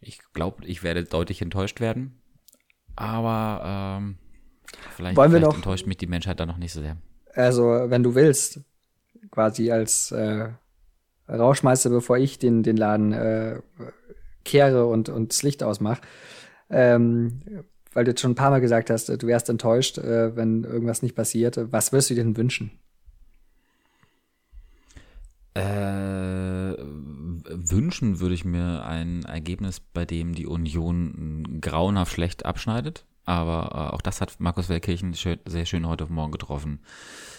S1: ich glaube, ich werde deutlich enttäuscht werden. Aber ähm, vielleicht,
S2: Wollen wir
S1: vielleicht
S2: noch,
S1: enttäuscht mich die Menschheit da noch nicht so sehr.
S2: Also, wenn du willst, quasi als äh, Rauschmeister, bevor ich den, den Laden äh, kehre und, und das Licht ausmache, ähm, weil du jetzt schon ein paar Mal gesagt hast, du wärst enttäuscht, äh, wenn irgendwas nicht passiert. Was würdest du dir denn wünschen?
S1: Äh, wünschen würde ich mir ein Ergebnis, bei dem die Union grauenhaft schlecht abschneidet. Aber äh, auch das hat Markus Wellkirchen sehr schön heute Morgen getroffen.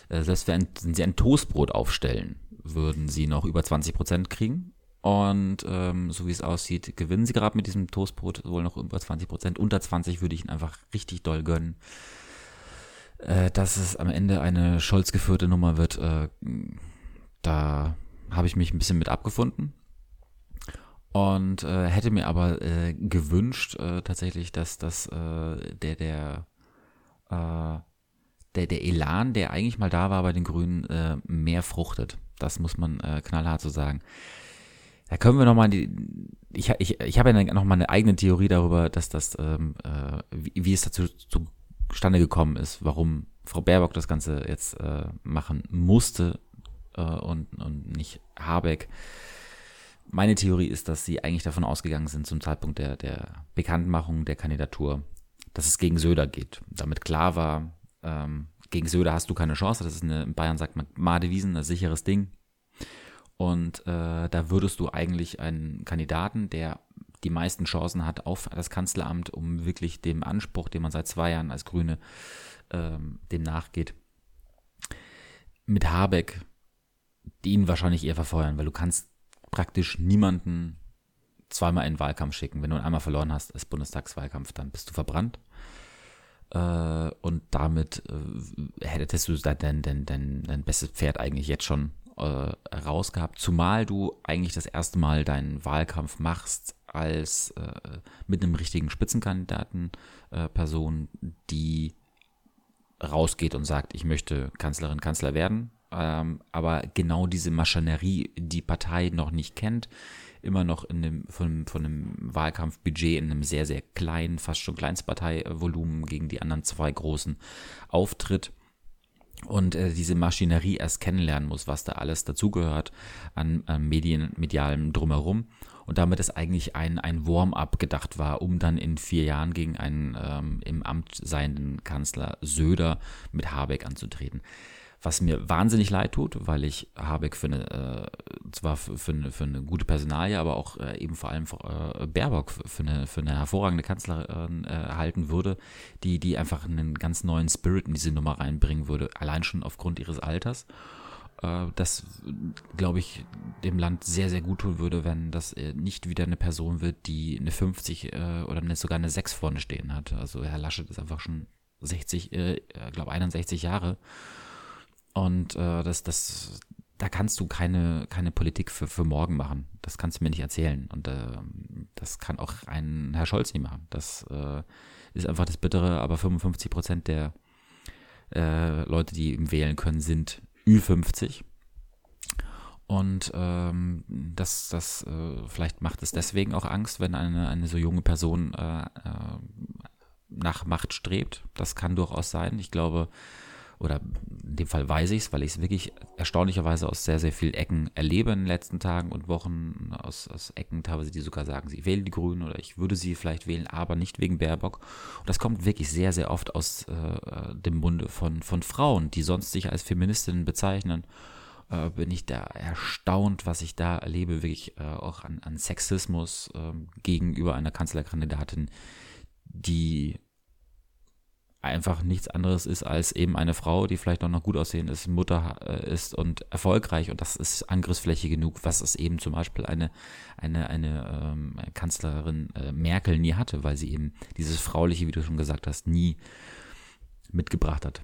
S1: Äh, selbst wenn sie ein Toastbrot aufstellen, würden sie noch über 20 Prozent kriegen. Und ähm, so wie es aussieht, gewinnen sie gerade mit diesem Toastbrot wohl noch über 20 Prozent. Unter 20 würde ich ihnen einfach richtig doll gönnen. Äh, dass es am Ende eine Scholz geführte Nummer wird, äh, da habe ich mich ein bisschen mit abgefunden und äh, hätte mir aber äh, gewünscht äh, tatsächlich, dass das äh, der der äh, der der Elan, der eigentlich mal da war bei den Grünen, äh, mehr fruchtet. Das muss man äh, knallhart so sagen. Da können wir noch mal die ich ich ich habe ja noch mal eine eigene Theorie darüber, dass das ähm, äh, wie, wie es dazu zustande gekommen ist, warum Frau Baerbock das Ganze jetzt äh, machen musste äh, und, und nicht Habeck. Meine Theorie ist, dass sie eigentlich davon ausgegangen sind zum Zeitpunkt der, der Bekanntmachung der Kandidatur, dass es gegen Söder geht. Damit klar war, ähm, gegen Söder hast du keine Chance. Das ist eine, in Bayern sagt man Madewiesen, ein sicheres Ding. Und äh, da würdest du eigentlich einen Kandidaten, der die meisten Chancen hat auf das Kanzleramt, um wirklich dem Anspruch, den man seit zwei Jahren als Grüne ähm, dem nachgeht, mit Habeck, die ihn wahrscheinlich eher verfeuern, weil du kannst praktisch niemanden zweimal in den Wahlkampf schicken. Wenn du einmal verloren hast, ist Bundestagswahlkampf, dann bist du verbrannt. Äh, und damit äh, hättest du dein, dein, dein, dein bestes Pferd eigentlich jetzt schon äh, rausgehabt. Zumal du eigentlich das erste Mal deinen Wahlkampf machst als mit einem richtigen Spitzenkandidaten Person, die rausgeht und sagt, ich möchte Kanzlerin, Kanzler werden. Ähm, aber genau diese Maschinerie die Partei noch nicht kennt, immer noch in dem, von, von einem Wahlkampfbudget in einem sehr, sehr kleinen, fast schon Kleinstparteivolumen gegen die anderen zwei großen auftritt und äh, diese Maschinerie erst kennenlernen muss, was da alles dazugehört an, an Medien, medialem Drumherum. Und damit es eigentlich ein, ein Warm-up gedacht war, um dann in vier Jahren gegen einen ähm, im Amt seienden Kanzler Söder mit Habeck anzutreten was mir wahnsinnig leid tut, weil ich Habeck für eine, äh, zwar für, für, eine, für eine gute Personalie, aber auch äh, eben vor allem äh, Baerbock für eine, für eine hervorragende Kanzlerin äh, halten würde, die, die einfach einen ganz neuen Spirit in diese Nummer reinbringen würde, allein schon aufgrund ihres Alters. Äh, das, glaube ich, dem Land sehr, sehr gut tun würde, wenn das äh, nicht wieder eine Person wird, die eine 50 äh, oder sogar eine 6 vorne stehen hat. Also Herr Laschet ist einfach schon 60, äh, glaube 61 Jahre und äh, das, das, da kannst du keine, keine Politik für, für morgen machen. Das kannst du mir nicht erzählen. Und äh, das kann auch ein Herr Scholz nicht machen. Das äh, ist einfach das Bittere, aber 55 Prozent der äh, Leute, die ihm wählen können, sind Ü50. Und ähm, das, das äh, vielleicht macht es deswegen auch Angst, wenn eine, eine so junge Person äh, äh, nach Macht strebt. Das kann durchaus sein. Ich glaube, oder in dem Fall weiß ich es, weil ich es wirklich erstaunlicherweise aus sehr, sehr vielen Ecken erlebe in den letzten Tagen und Wochen, aus, aus Ecken teilweise, die sogar sagen, sie wählen die Grünen oder ich würde sie vielleicht wählen, aber nicht wegen Baerbock. Und das kommt wirklich sehr, sehr oft aus äh, dem Munde von, von Frauen, die sonst sich als Feministinnen bezeichnen. Äh, bin ich da erstaunt, was ich da erlebe, wirklich äh, auch an, an Sexismus ähm, gegenüber einer Kanzlerkandidatin, die einfach nichts anderes ist als eben eine Frau, die vielleicht auch noch gut aussehend ist, Mutter äh, ist und erfolgreich und das ist Angriffsfläche genug, was es eben zum Beispiel eine, eine, eine ähm, Kanzlerin äh, Merkel nie hatte, weil sie eben dieses Frauliche, wie du schon gesagt hast, nie mitgebracht hat.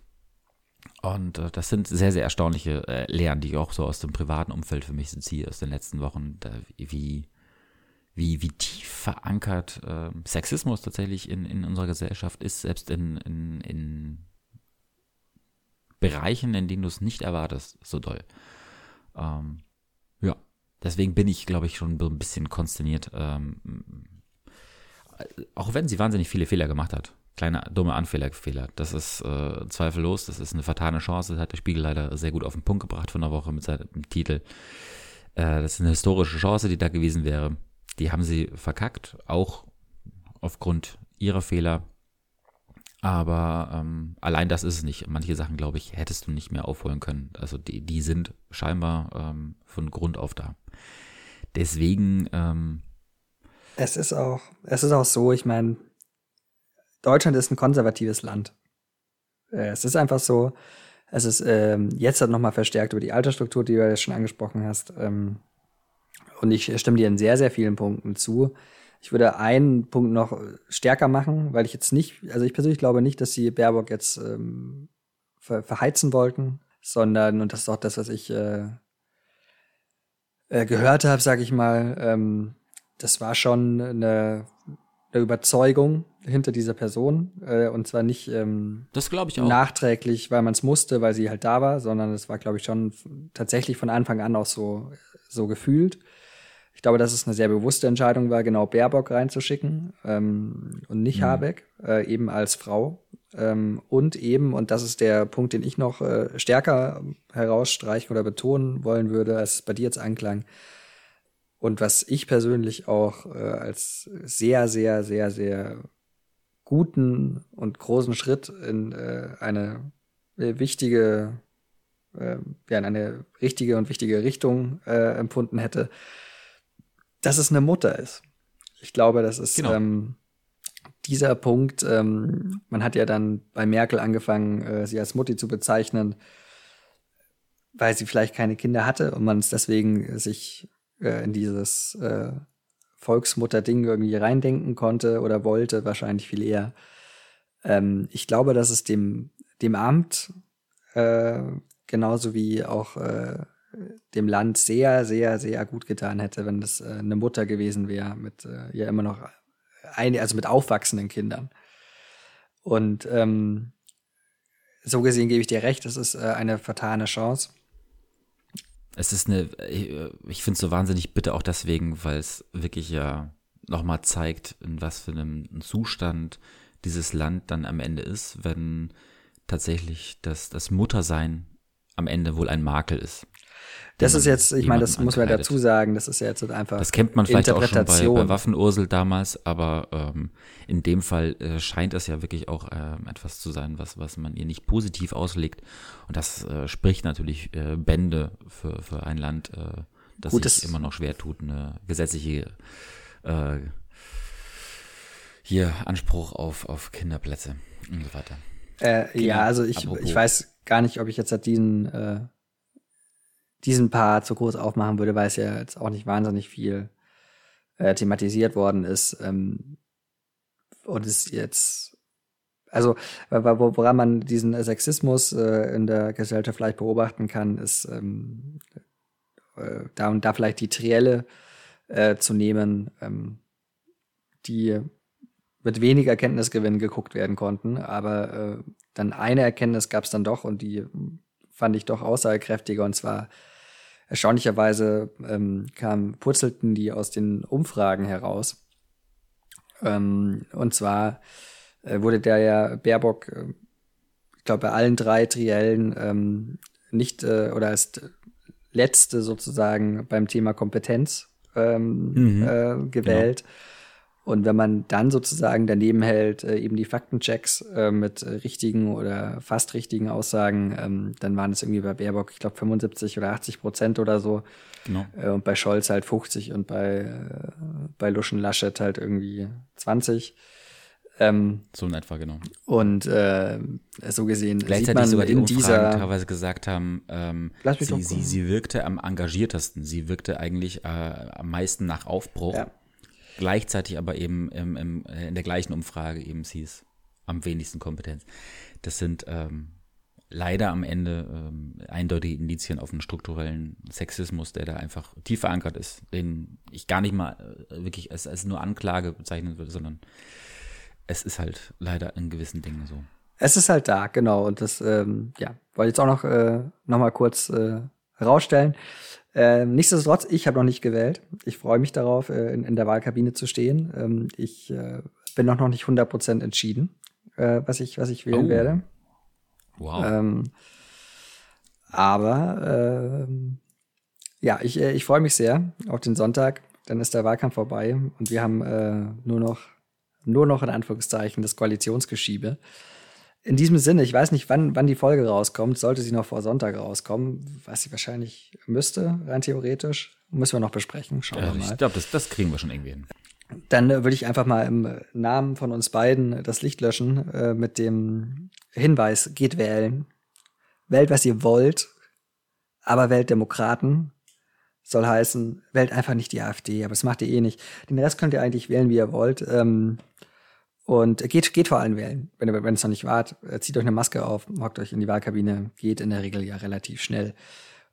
S1: Und äh, das sind sehr, sehr erstaunliche äh, Lehren, die ich auch so aus dem privaten Umfeld für mich ziehe, aus den letzten Wochen, da, wie wie, wie tief verankert äh, Sexismus tatsächlich in, in unserer Gesellschaft ist, selbst in, in, in Bereichen, in denen du es nicht erwartest, so doll. Ähm, ja, deswegen bin ich, glaube ich, schon ein bisschen konsterniert. Ähm, auch wenn sie wahnsinnig viele Fehler gemacht hat. Kleine dumme Anfehlerfehler. Das ist äh, zweifellos, das ist eine vertane Chance. Das hat der Spiegel leider sehr gut auf den Punkt gebracht von der Woche mit seinem Titel. Äh, das ist eine historische Chance, die da gewesen wäre. Die haben sie verkackt, auch aufgrund ihrer Fehler. Aber ähm, allein das ist es nicht. Manche Sachen, glaube ich, hättest du nicht mehr aufholen können. Also die, die sind scheinbar ähm, von Grund auf da. Deswegen. Ähm,
S2: es ist auch, es ist auch so, ich meine, Deutschland ist ein konservatives Land. Äh, es ist einfach so, es ist ähm, jetzt halt nochmal verstärkt über die Altersstruktur, die du ja schon angesprochen hast. Ähm, und ich stimme dir in sehr, sehr vielen Punkten zu. Ich würde einen Punkt noch stärker machen, weil ich jetzt nicht, also ich persönlich glaube nicht, dass sie Baerbock jetzt ähm, ver verheizen wollten, sondern, und das ist auch das, was ich äh, äh, gehört habe, sage ich mal, ähm, das war schon eine, eine Überzeugung hinter dieser Person äh, und zwar nicht ähm,
S1: das glaube ich auch
S2: nachträglich, weil man es musste, weil sie halt da war, sondern es war glaube ich schon tatsächlich von Anfang an auch so so gefühlt. Ich glaube, dass es eine sehr bewusste Entscheidung war, genau Baerbock reinzuschicken ähm, und nicht mhm. Habeck, äh, eben als Frau. Ähm, und eben, und das ist der Punkt, den ich noch äh, stärker herausstreichen oder betonen wollen würde, als es bei dir jetzt anklang. Und was ich persönlich auch äh, als sehr, sehr, sehr, sehr guten und großen Schritt in äh, eine äh, wichtige, äh, ja, in eine richtige und wichtige Richtung äh, empfunden hätte, dass es eine Mutter ist. Ich glaube, das ist genau. ähm, dieser Punkt. Ähm, man hat ja dann bei Merkel angefangen, äh, sie als Mutti zu bezeichnen, weil sie vielleicht keine Kinder hatte und man es deswegen sich äh, in dieses äh, Volksmutter-Ding irgendwie reindenken konnte oder wollte, wahrscheinlich viel eher. Ähm, ich glaube, dass es dem, dem Amt äh, genauso wie auch äh, dem Land sehr, sehr, sehr gut getan hätte, wenn das äh, eine Mutter gewesen wäre mit äh, ja immer noch ein, also mit aufwachsenden Kindern. Und ähm, so gesehen gebe ich dir recht, es ist äh, eine vertane Chance.
S1: Es ist eine, ich finde es so wahnsinnig bitte auch deswegen, weil es wirklich ja nochmal zeigt, in was für einem Zustand dieses Land dann am Ende ist, wenn tatsächlich das, das Muttersein am Ende wohl ein Makel ist.
S2: Das ist jetzt, ich meine, das muss man dazu sagen, das ist jetzt einfach.
S1: Das kennt man vielleicht auch schon bei, bei Waffenursel damals, aber ähm, in dem Fall äh, scheint es ja wirklich auch äh, etwas zu sein, was, was man ihr nicht positiv auslegt. Und das äh, spricht natürlich äh, Bände für, für ein Land, äh, das Gut, sich das immer noch schwer tut, eine gesetzliche äh, hier Anspruch auf, auf Kinderplätze und so weiter.
S2: Äh, ja, also ich, ich weiß gar nicht, ob ich jetzt diesen äh, diesen Part so groß aufmachen würde, weil es ja jetzt auch nicht wahnsinnig viel äh, thematisiert worden ist. Ähm, und es jetzt, also woran man diesen Sexismus äh, in der Gesellschaft vielleicht beobachten kann, ist ähm, äh, da und da vielleicht die Trielle äh, zu nehmen, ähm, die mit weniger Erkenntnisgewinn geguckt werden konnten, aber äh, dann eine Erkenntnis gab es dann doch und die fand ich doch aussagekräftiger und zwar erstaunlicherweise ähm, kam, purzelten die aus den Umfragen heraus. Ähm, und zwar äh, wurde der ja Baerbock, äh, ich glaube, bei allen drei Triellen ähm, nicht äh, oder als letzte sozusagen beim Thema Kompetenz ähm, mhm. äh, gewählt. Genau. Und wenn man dann sozusagen daneben hält, äh, eben die Faktenchecks äh, mit äh, richtigen oder fast richtigen Aussagen, ähm, dann waren es irgendwie bei Baerbock, ich glaube, 75 oder 80 Prozent oder so. Genau. Äh, und bei Scholz halt 50 und bei, äh, bei Luschen Laschet halt irgendwie 20. Ähm,
S1: so in etwa, genau.
S2: Und äh, so gesehen
S1: Gleichzeitig sieht man sogar die in Umfragen dieser teilweise gesagt haben, ähm, sie, sie, sie wirkte am engagiertesten, sie wirkte eigentlich am meisten nach Aufbruch. Ja gleichzeitig aber eben im, im, in der gleichen Umfrage eben hieß, am wenigsten Kompetenz. Das sind ähm, leider am Ende ähm, eindeutige Indizien auf einen strukturellen Sexismus, der da einfach tief verankert ist, den ich gar nicht mal äh, wirklich als, als nur Anklage bezeichnen würde, sondern es ist halt leider in gewissen Dingen so.
S2: Es ist halt da, genau. Und das, ähm, ja, wollte jetzt auch noch, äh, noch mal kurz äh, herausstellen. Ähm, nichtsdestotrotz, ich habe noch nicht gewählt. Ich freue mich darauf, äh, in, in, der Wahlkabine zu stehen. Ähm, ich äh, bin noch, noch nicht 100% entschieden, äh, was, ich, was ich wählen oh. werde. Wow. Ähm, aber ähm, ja, ich, äh, ich freue mich sehr auf den Sonntag. Dann ist der Wahlkampf vorbei und wir haben äh, nur noch, nur noch in Anführungszeichen das Koalitionsgeschiebe. In diesem Sinne, ich weiß nicht, wann, wann die Folge rauskommt. Sollte sie noch vor Sonntag rauskommen, was sie wahrscheinlich müsste, rein theoretisch. Müssen wir noch besprechen. Schauen ja, wir
S1: mal. Ich glaube, das, das kriegen wir schon irgendwie hin.
S2: Dann äh, würde ich einfach mal im Namen von uns beiden das Licht löschen äh, mit dem Hinweis, geht wählen. Wählt, was ihr wollt, aber wählt Demokraten. Soll heißen, wählt einfach nicht die AfD, aber das macht ihr eh nicht. Den Rest könnt ihr eigentlich wählen, wie ihr wollt. Ähm, und geht, geht vor allem wählen. Wenn wenn es noch nicht wart, äh, zieht euch eine Maske auf, hockt euch in die Wahlkabine, geht in der Regel ja relativ schnell.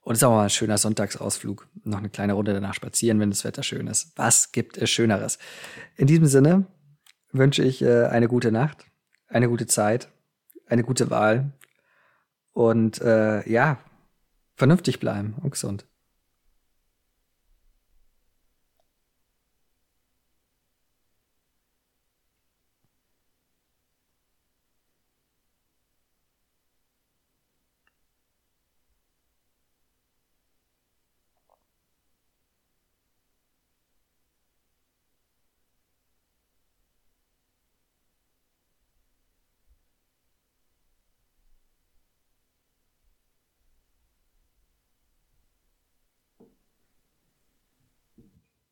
S2: Und es ist auch mal ein schöner Sonntagsausflug. Noch eine kleine Runde danach spazieren, wenn das Wetter schön ist. Was gibt es Schöneres? In diesem Sinne wünsche ich äh, eine gute Nacht, eine gute Zeit, eine gute Wahl und äh, ja, vernünftig bleiben und gesund.